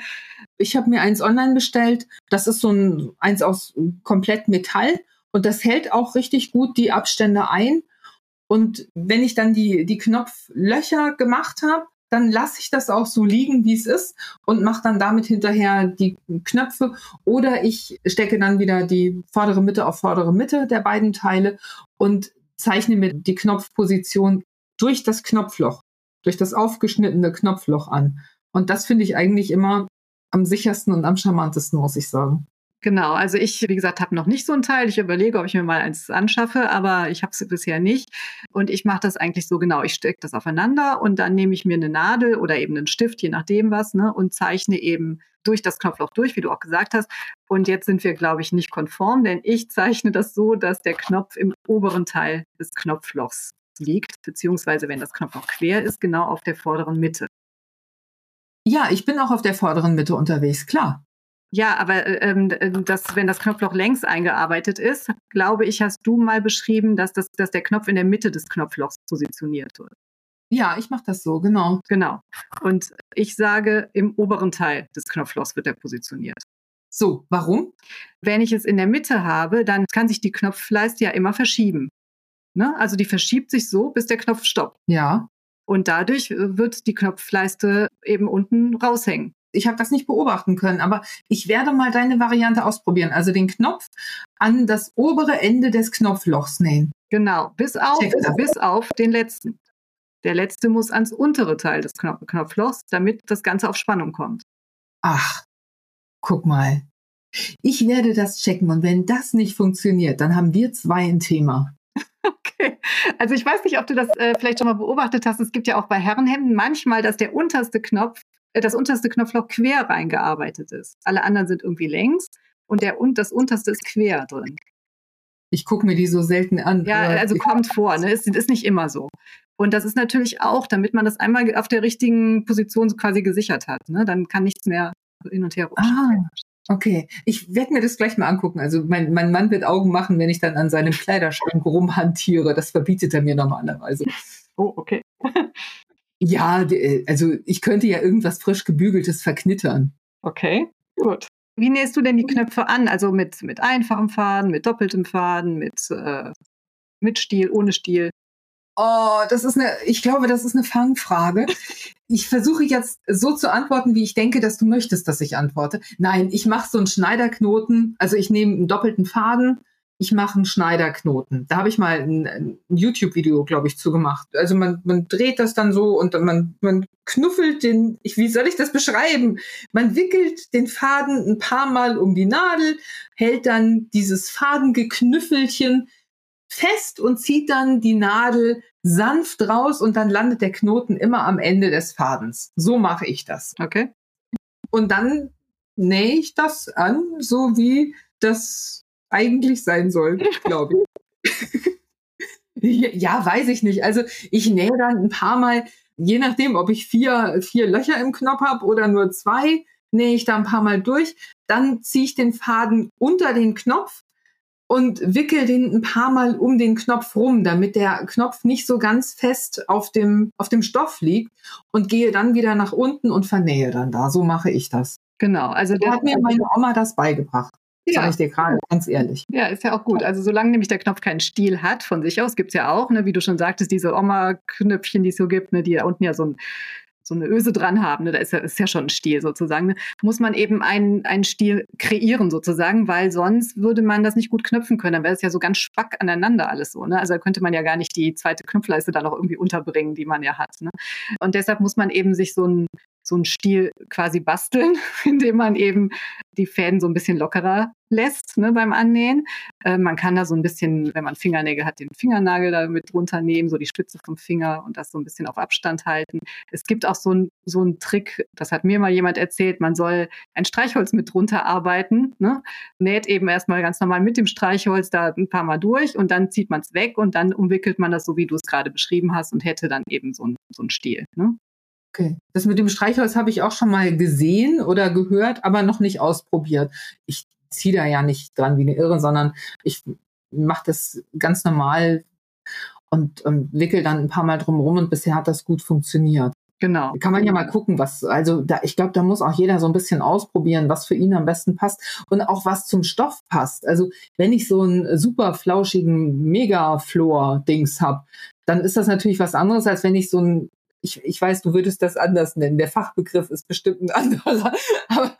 Ich habe mir eins online bestellt. Das ist so ein eins aus komplett Metall und das hält auch richtig gut die Abstände ein. Und wenn ich dann die, die Knopflöcher gemacht habe, dann lasse ich das auch so liegen, wie es ist und mache dann damit hinterher die Knöpfe oder ich stecke dann wieder die vordere Mitte auf vordere Mitte der beiden Teile und zeichne mir die Knopfposition durch das Knopfloch, durch das aufgeschnittene Knopfloch an. Und das finde ich eigentlich immer am sichersten und am charmantesten, muss ich sagen. Genau, also ich, wie gesagt, habe noch nicht so ein Teil. Ich überlege, ob ich mir mal eins anschaffe, aber ich habe es bisher nicht. Und ich mache das eigentlich so genau. Ich stecke das aufeinander und dann nehme ich mir eine Nadel oder eben einen Stift, je nachdem was, ne, und zeichne eben durch das Knopfloch durch, wie du auch gesagt hast. Und jetzt sind wir, glaube ich, nicht konform, denn ich zeichne das so, dass der Knopf im oberen Teil des Knopflochs liegt, beziehungsweise wenn das Knopfloch quer ist, genau auf der vorderen Mitte. Ja, ich bin auch auf der vorderen Mitte unterwegs, klar. Ja, aber äh, ähm, äh, das, wenn das Knopfloch längs eingearbeitet ist, glaube ich, hast du mal beschrieben, dass, das, dass der Knopf in der Mitte des Knopflochs positioniert wird. Ja, ich mache das so, genau. Genau. Und ich sage, im oberen Teil des Knopflochs wird er positioniert. So, warum? Wenn ich es in der Mitte habe, dann kann sich die Knopfleiste ja immer verschieben. Ne? Also die verschiebt sich so, bis der Knopf stoppt. Ja. Und dadurch äh, wird die Knopfleiste eben unten raushängen ich habe das nicht beobachten können, aber ich werde mal deine Variante ausprobieren. Also den Knopf an das obere Ende des Knopflochs nähen. Genau, bis auf, bis auf den letzten. Der letzte muss ans untere Teil des Knopf Knopflochs, damit das Ganze auf Spannung kommt. Ach, guck mal. Ich werde das checken und wenn das nicht funktioniert, dann haben wir zwei ein Thema. Okay. Also ich weiß nicht, ob du das äh, vielleicht schon mal beobachtet hast. Es gibt ja auch bei Herrenhemden manchmal, dass der unterste Knopf das unterste Knopfloch quer reingearbeitet ist. Alle anderen sind irgendwie längs und der und das unterste ist quer drin. Ich gucke mir die so selten an. Ja, also kommt vor, ne? Es ist nicht immer so. Und das ist natürlich auch, damit man das einmal auf der richtigen Position quasi gesichert hat. Ne? Dann kann nichts mehr hin und her rutschen. Ah, okay. Ich werde mir das gleich mal angucken. Also mein, mein Mann wird Augen machen, wenn ich dann an seinem Kleiderschrank rumhantiere. Das verbietet er mir normalerweise. Oh, okay. Ja, äh, also ich könnte ja irgendwas frisch gebügeltes verknittern. Okay, gut. Wie nähst du denn die Knöpfe an? Also mit, mit einfachem Faden, mit doppeltem Faden, mit, äh, mit Stiel, ohne Stiel? Oh, das ist eine, ich glaube, das ist eine Fangfrage. Ich versuche jetzt so zu antworten, wie ich denke, dass du möchtest, dass ich antworte. Nein, ich mache so einen Schneiderknoten, also ich nehme einen doppelten Faden, ich mache einen Schneiderknoten. Da habe ich mal ein, ein YouTube-Video, glaube ich, zugemacht. Also man, man dreht das dann so und man, man knuffelt den, ich, wie soll ich das beschreiben? Man wickelt den Faden ein paar Mal um die Nadel, hält dann dieses Fadengeknüffelchen fest und zieht dann die Nadel sanft raus und dann landet der Knoten immer am Ende des Fadens. So mache ich das. Okay. Und dann nähe ich das an, so wie das eigentlich sein soll, glaube ich. ja, weiß ich nicht. Also ich nähe dann ein paar Mal, je nachdem, ob ich vier, vier Löcher im Knopf habe oder nur zwei, nähe ich da ein paar Mal durch. Dann ziehe ich den Faden unter den Knopf und wickel den ein paar Mal um den Knopf rum, damit der Knopf nicht so ganz fest auf dem, auf dem Stoff liegt und gehe dann wieder nach unten und vernähe dann da. So mache ich das. Genau. Also da hat mir meine Oma das beigebracht. Ja. Sag ich dir gerade, ganz ehrlich. Ja, ist ja auch gut. Also solange nämlich der Knopf keinen Stiel hat von sich aus, gibt es ja auch, ne, wie du schon sagtest, diese Oma-Knöpfchen, die es so gibt, ne, die da unten ja so ein so eine Öse dran haben, ne, da ist ja, ist ja schon ein Stiel sozusagen, ne, muss man eben einen, einen Stiel kreieren sozusagen, weil sonst würde man das nicht gut knöpfen können. Dann wäre es ja so ganz spack aneinander alles so. Ne? Also da könnte man ja gar nicht die zweite Knopfleiste da noch irgendwie unterbringen, die man ja hat. Ne? Und deshalb muss man eben sich so ein so einen Stiel quasi basteln, indem man eben die Fäden so ein bisschen lockerer lässt ne, beim Annähen. Äh, man kann da so ein bisschen, wenn man Fingernägel hat, den Fingernagel da mit drunter nehmen, so die Spitze vom Finger und das so ein bisschen auf Abstand halten. Es gibt auch so ein so ein Trick, das hat mir mal jemand erzählt, man soll ein Streichholz mit drunter arbeiten, ne? näht eben erstmal ganz normal mit dem Streichholz da ein paar Mal durch und dann zieht man es weg und dann umwickelt man das so, wie du es gerade beschrieben hast und hätte dann eben so ein, so ein Stiel. Ne? Okay. Das mit dem Streichholz habe ich auch schon mal gesehen oder gehört, aber noch nicht ausprobiert. Ich ziehe da ja nicht dran wie eine Irre, sondern ich mache das ganz normal und, und wickel dann ein paar Mal drum rum und bisher hat das gut funktioniert. Genau. Kann man ja mal gucken, was, also da, ich glaube, da muss auch jeder so ein bisschen ausprobieren, was für ihn am besten passt und auch was zum Stoff passt. Also wenn ich so einen super flauschigen Mega-Flor-Dings habe, dann ist das natürlich was anderes, als wenn ich so ein ich, ich weiß, du würdest das anders nennen. Der Fachbegriff ist bestimmt ein anderer. Aber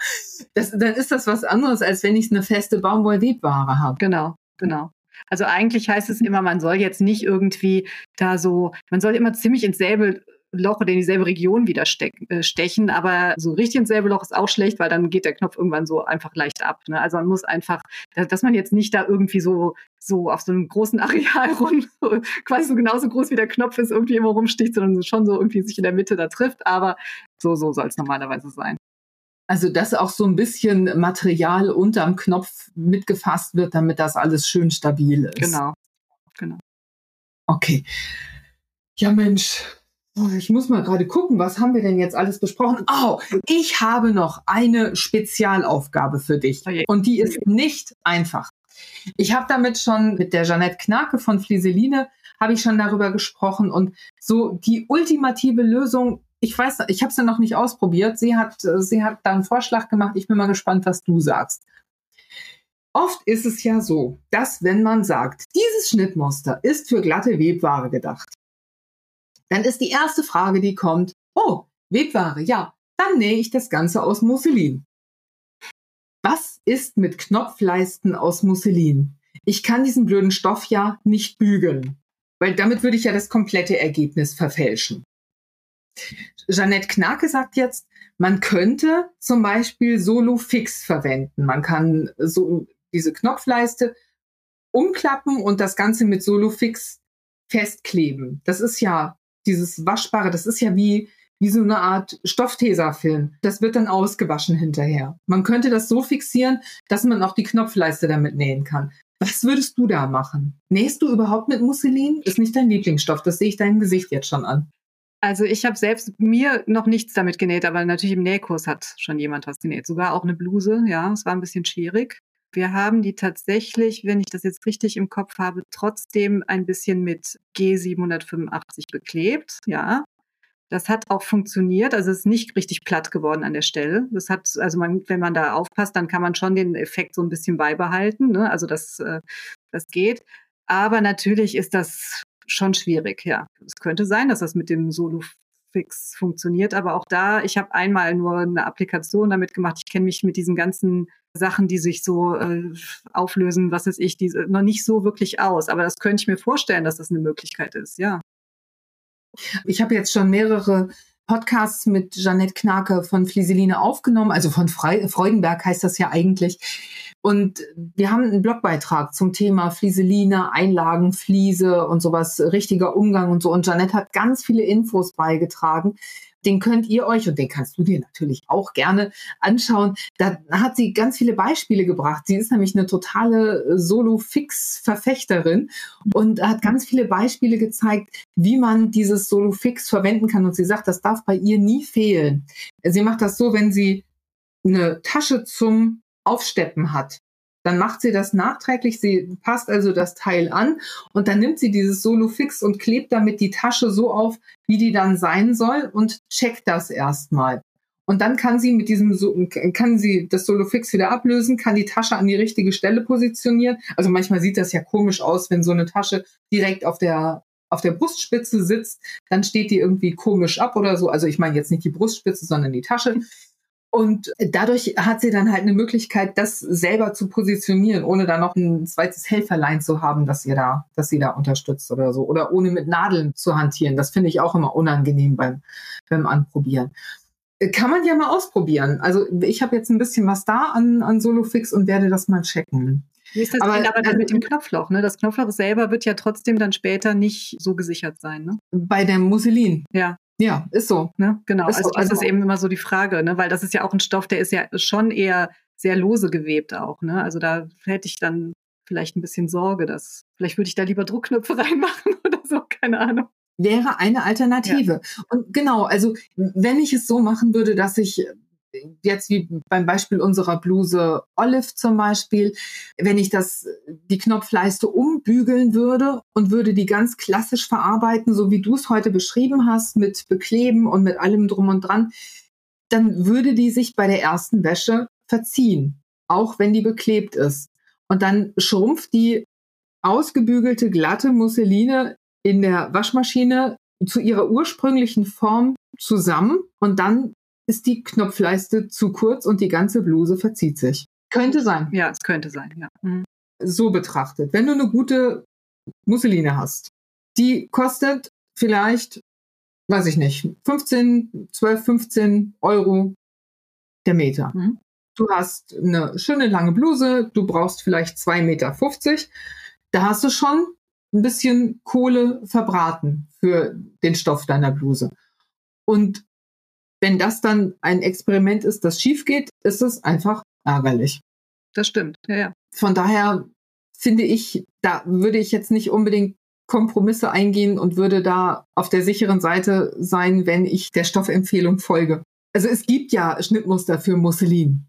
das, dann ist das was anderes, als wenn ich eine feste Baumwollwebware habe. Genau, genau. Also eigentlich heißt es immer, man soll jetzt nicht irgendwie da so, man soll immer ziemlich ins selbe Loch oder in dieselbe Region wieder äh, stechen, aber so richtig ins selbe Loch ist auch schlecht, weil dann geht der Knopf irgendwann so einfach leicht ab. Ne? Also man muss einfach, dass man jetzt nicht da irgendwie so so auf so einem großen Areal rum, quasi so genauso groß wie der Knopf ist, irgendwie immer rumsticht, sondern schon so irgendwie sich in der Mitte da trifft. Aber so, so soll es normalerweise sein. Also, dass auch so ein bisschen Material unterm Knopf mitgefasst wird, damit das alles schön stabil ist. Genau, genau. Okay. Ja, Mensch, Oh, ich muss mal gerade gucken, was haben wir denn jetzt alles besprochen? Oh, ich habe noch eine Spezialaufgabe für dich. Okay. Und die ist nicht einfach. Ich habe damit schon mit der Jeanette Knake von Flieseline habe ich schon darüber gesprochen und so die ultimative Lösung. Ich weiß, ich habe es ja noch nicht ausprobiert. Sie hat, sie hat da einen Vorschlag gemacht. Ich bin mal gespannt, was du sagst. Oft ist es ja so, dass wenn man sagt, dieses Schnittmuster ist für glatte Webware gedacht, dann ist die erste Frage, die kommt, oh, Webware, ja, dann nähe ich das Ganze aus Musselin. Was ist mit Knopfleisten aus Musselin? Ich kann diesen blöden Stoff ja nicht bügeln, weil damit würde ich ja das komplette Ergebnis verfälschen. Jeanette Knake sagt jetzt, man könnte zum Beispiel Solo Fix verwenden. Man kann so diese Knopfleiste umklappen und das Ganze mit Solo Fix festkleben. Das ist ja dieses Waschbare, das ist ja wie, wie so eine Art Stofftesafilm. Das wird dann ausgewaschen hinterher. Man könnte das so fixieren, dass man auch die Knopfleiste damit nähen kann. Was würdest du da machen? Nähst du überhaupt mit Musselin? Ist nicht dein Lieblingsstoff, das sehe ich deinem Gesicht jetzt schon an. Also ich habe selbst mir noch nichts damit genäht, aber natürlich im Nähkurs hat schon jemand was genäht. Sogar auch eine Bluse, ja, es war ein bisschen schwierig. Wir haben die tatsächlich, wenn ich das jetzt richtig im Kopf habe, trotzdem ein bisschen mit G785 beklebt. Ja, das hat auch funktioniert. Also es ist nicht richtig platt geworden an der Stelle. Das hat, also man, wenn man da aufpasst, dann kann man schon den Effekt so ein bisschen beibehalten. Ne? Also das, äh, das geht. Aber natürlich ist das schon schwierig, ja. Es könnte sein, dass das mit dem Solo fix funktioniert. Aber auch da, ich habe einmal nur eine Applikation damit gemacht. Ich kenne mich mit diesen ganzen Sachen, die sich so äh, auflösen, was weiß ich, die, noch nicht so wirklich aus. Aber das könnte ich mir vorstellen, dass das eine Möglichkeit ist, ja. Ich habe jetzt schon mehrere Podcasts mit Jeanette Knake von Flieseline aufgenommen, also von Fre Freudenberg heißt das ja eigentlich. Und wir haben einen Blogbeitrag zum Thema Flieseline, Einlagen, Fliese und sowas, richtiger Umgang und so. Und Jeanette hat ganz viele Infos beigetragen. Den könnt ihr euch und den kannst du dir natürlich auch gerne anschauen. Da hat sie ganz viele Beispiele gebracht. Sie ist nämlich eine totale Solo-Fix-Verfechterin und hat ganz viele Beispiele gezeigt, wie man dieses Solo-Fix verwenden kann. Und sie sagt, das darf bei ihr nie fehlen. Sie macht das so, wenn sie eine Tasche zum Aufsteppen hat, dann macht sie das nachträglich. Sie passt also das Teil an und dann nimmt sie dieses Solo Fix und klebt damit die Tasche so auf, wie die dann sein soll und checkt das erstmal. Und dann kann sie mit diesem, kann sie das Solo Fix wieder ablösen, kann die Tasche an die richtige Stelle positionieren. Also manchmal sieht das ja komisch aus, wenn so eine Tasche direkt auf der auf der Brustspitze sitzt, dann steht die irgendwie komisch ab oder so. Also ich meine jetzt nicht die Brustspitze, sondern die Tasche. Und dadurch hat sie dann halt eine Möglichkeit, das selber zu positionieren, ohne da noch ein zweites Helferlein zu haben, dass ihr da, dass sie da unterstützt oder so. Oder ohne mit Nadeln zu hantieren. Das finde ich auch immer unangenehm beim, beim Anprobieren. Kann man ja mal ausprobieren. Also ich habe jetzt ein bisschen was da an, an Solofix und werde das mal checken. Wie ist das aber, aber dann mit dem Knopfloch? Ne? Das Knopfloch selber wird ja trotzdem dann später nicht so gesichert sein. Ne? Bei dem Musselin. Ja. Ja, ist so. Ne? Genau. Ist also, so. das also, ist eben immer so die Frage, ne? weil das ist ja auch ein Stoff, der ist ja schon eher sehr lose gewebt auch. Ne? Also da hätte ich dann vielleicht ein bisschen Sorge, dass vielleicht würde ich da lieber Druckknöpfe reinmachen oder so, keine Ahnung wäre eine Alternative. Ja. Und genau, also wenn ich es so machen würde, dass ich jetzt wie beim Beispiel unserer Bluse Olive zum Beispiel, wenn ich das, die Knopfleiste umbügeln würde und würde die ganz klassisch verarbeiten, so wie du es heute beschrieben hast, mit Bekleben und mit allem drum und dran, dann würde die sich bei der ersten Wäsche verziehen, auch wenn die beklebt ist. Und dann schrumpft die ausgebügelte, glatte Musseline in der Waschmaschine zu ihrer ursprünglichen Form zusammen und dann ist die Knopfleiste zu kurz und die ganze Bluse verzieht sich. Könnte sein. Ja, es könnte sein, ja. Mhm. So betrachtet. Wenn du eine gute Musseline hast, die kostet vielleicht, weiß ich nicht, 15, 12, 15 Euro der Meter. Mhm. Du hast eine schöne lange Bluse, du brauchst vielleicht 2,50 Meter. Da hast du schon ein bisschen Kohle verbraten für den Stoff deiner Bluse. Und wenn das dann ein Experiment ist, das schief geht, ist es einfach ärgerlich. Das stimmt, ja, ja. Von daher finde ich, da würde ich jetzt nicht unbedingt Kompromisse eingehen und würde da auf der sicheren Seite sein, wenn ich der Stoffempfehlung folge. Also es gibt ja Schnittmuster für Musselin.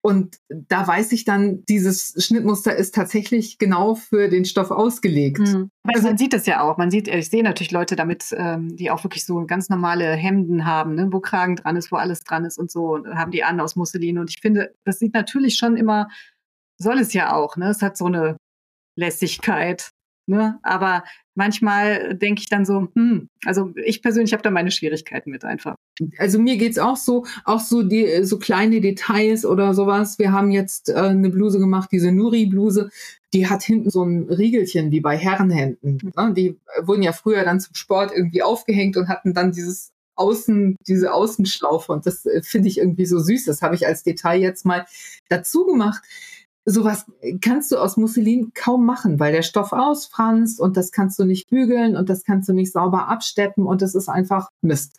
Und da weiß ich dann, dieses Schnittmuster ist tatsächlich genau für den Stoff ausgelegt. Mhm. Also, man sieht das ja auch. Man sieht, ich sehe natürlich Leute damit, ähm, die auch wirklich so ganz normale Hemden haben, ne, wo Kragen dran ist, wo alles dran ist und so, und haben die an aus Musselin. Und ich finde, das sieht natürlich schon immer, soll es ja auch, ne? Es hat so eine Lässigkeit. Ne? Aber manchmal denke ich dann so, hm, also ich persönlich habe da meine Schwierigkeiten mit einfach. Also mir geht's auch so, auch so die so kleine Details oder sowas. Wir haben jetzt äh, eine Bluse gemacht, diese Nuri-Bluse, die hat hinten so ein Riegelchen wie bei Herrenhänden. Ne? Die wurden ja früher dann zum Sport irgendwie aufgehängt und hatten dann dieses Außen, diese Außenschlaufe. Und das äh, finde ich irgendwie so süß. Das habe ich als Detail jetzt mal dazu gemacht sowas kannst du aus Musselin kaum machen, weil der Stoff ausfranst und das kannst du nicht bügeln und das kannst du nicht sauber absteppen und das ist einfach Mist.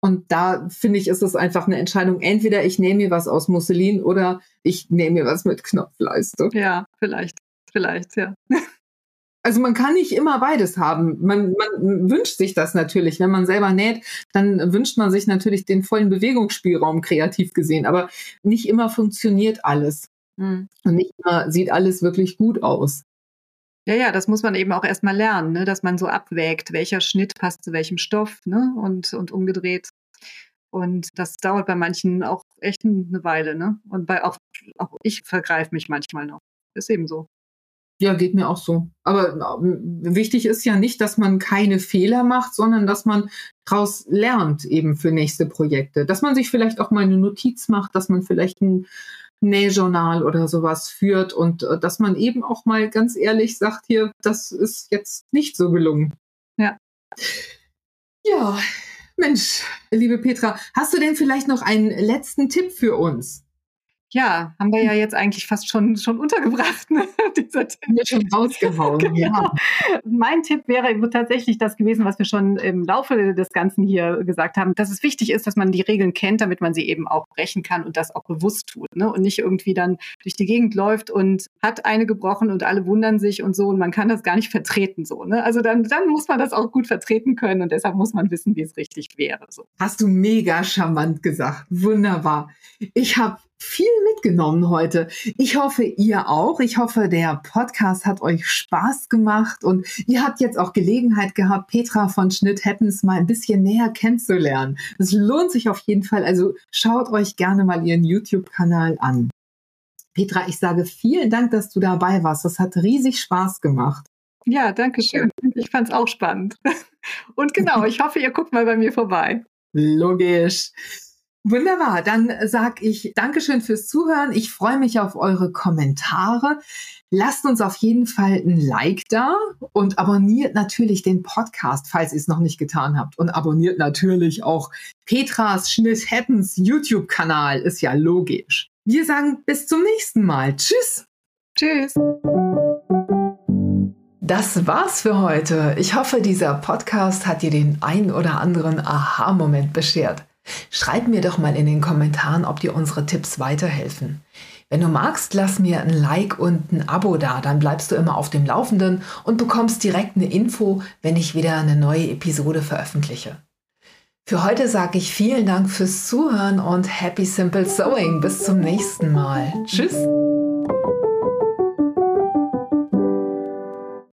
Und da finde ich, ist es einfach eine Entscheidung. Entweder ich nehme mir was aus Musselin oder ich nehme mir was mit Knopfleiste. Ja, vielleicht, vielleicht, ja. Also man kann nicht immer beides haben. Man, man wünscht sich das natürlich. Wenn man selber näht, dann wünscht man sich natürlich den vollen Bewegungsspielraum kreativ gesehen. Aber nicht immer funktioniert alles. Mhm. Und nicht immer sieht alles wirklich gut aus. Ja, ja, das muss man eben auch erstmal lernen, ne? dass man so abwägt, welcher Schnitt passt zu welchem Stoff ne? und, und umgedreht. Und das dauert bei manchen auch echt eine Weile. Ne? Und bei auch, auch ich vergreife mich manchmal noch. Ist eben so. Ja, geht mir auch so. Aber wichtig ist ja nicht, dass man keine Fehler macht, sondern dass man daraus lernt eben für nächste Projekte. Dass man sich vielleicht auch mal eine Notiz macht, dass man vielleicht ein Nähjournal oder sowas führt und äh, dass man eben auch mal ganz ehrlich sagt, hier, das ist jetzt nicht so gelungen. Ja. Ja, Mensch, liebe Petra, hast du denn vielleicht noch einen letzten Tipp für uns? Ja, haben wir ja jetzt eigentlich fast schon, schon untergebracht, ne? dieser Tipp. Wir schon rausgehauen, genau. ja. Mein Tipp wäre tatsächlich das gewesen, was wir schon im Laufe des Ganzen hier gesagt haben, dass es wichtig ist, dass man die Regeln kennt, damit man sie eben auch brechen kann und das auch bewusst tut. Ne? Und nicht irgendwie dann durch die Gegend läuft und hat eine gebrochen und alle wundern sich und so und man kann das gar nicht vertreten so. Ne? Also dann, dann muss man das auch gut vertreten können und deshalb muss man wissen, wie es richtig wäre. So. Hast du mega charmant gesagt. Wunderbar. Ich habe viel mitgenommen heute. Ich hoffe, ihr auch. Ich hoffe, der Podcast hat euch Spaß gemacht und ihr habt jetzt auch Gelegenheit gehabt, Petra von Schnitt Happens mal ein bisschen näher kennenzulernen. Es lohnt sich auf jeden Fall. Also schaut euch gerne mal ihren YouTube-Kanal an. Petra, ich sage vielen Dank, dass du dabei warst. Das hat riesig Spaß gemacht. Ja, danke schön. Ich fand es auch spannend. Und genau, ich hoffe, ihr guckt mal bei mir vorbei. Logisch. Wunderbar, dann sage ich Dankeschön fürs Zuhören. Ich freue mich auf eure Kommentare. Lasst uns auf jeden Fall ein Like da und abonniert natürlich den Podcast, falls ihr es noch nicht getan habt. Und abonniert natürlich auch Petras Schnitt Hattens YouTube-Kanal, ist ja logisch. Wir sagen bis zum nächsten Mal. Tschüss. Tschüss. Das war's für heute. Ich hoffe, dieser Podcast hat dir den ein oder anderen Aha-Moment beschert. Schreib mir doch mal in den Kommentaren, ob dir unsere Tipps weiterhelfen. Wenn du magst, lass mir ein Like und ein Abo da, dann bleibst du immer auf dem Laufenden und bekommst direkt eine Info, wenn ich wieder eine neue Episode veröffentliche. Für heute sage ich vielen Dank fürs Zuhören und Happy Simple Sewing. Bis zum nächsten Mal. Tschüss.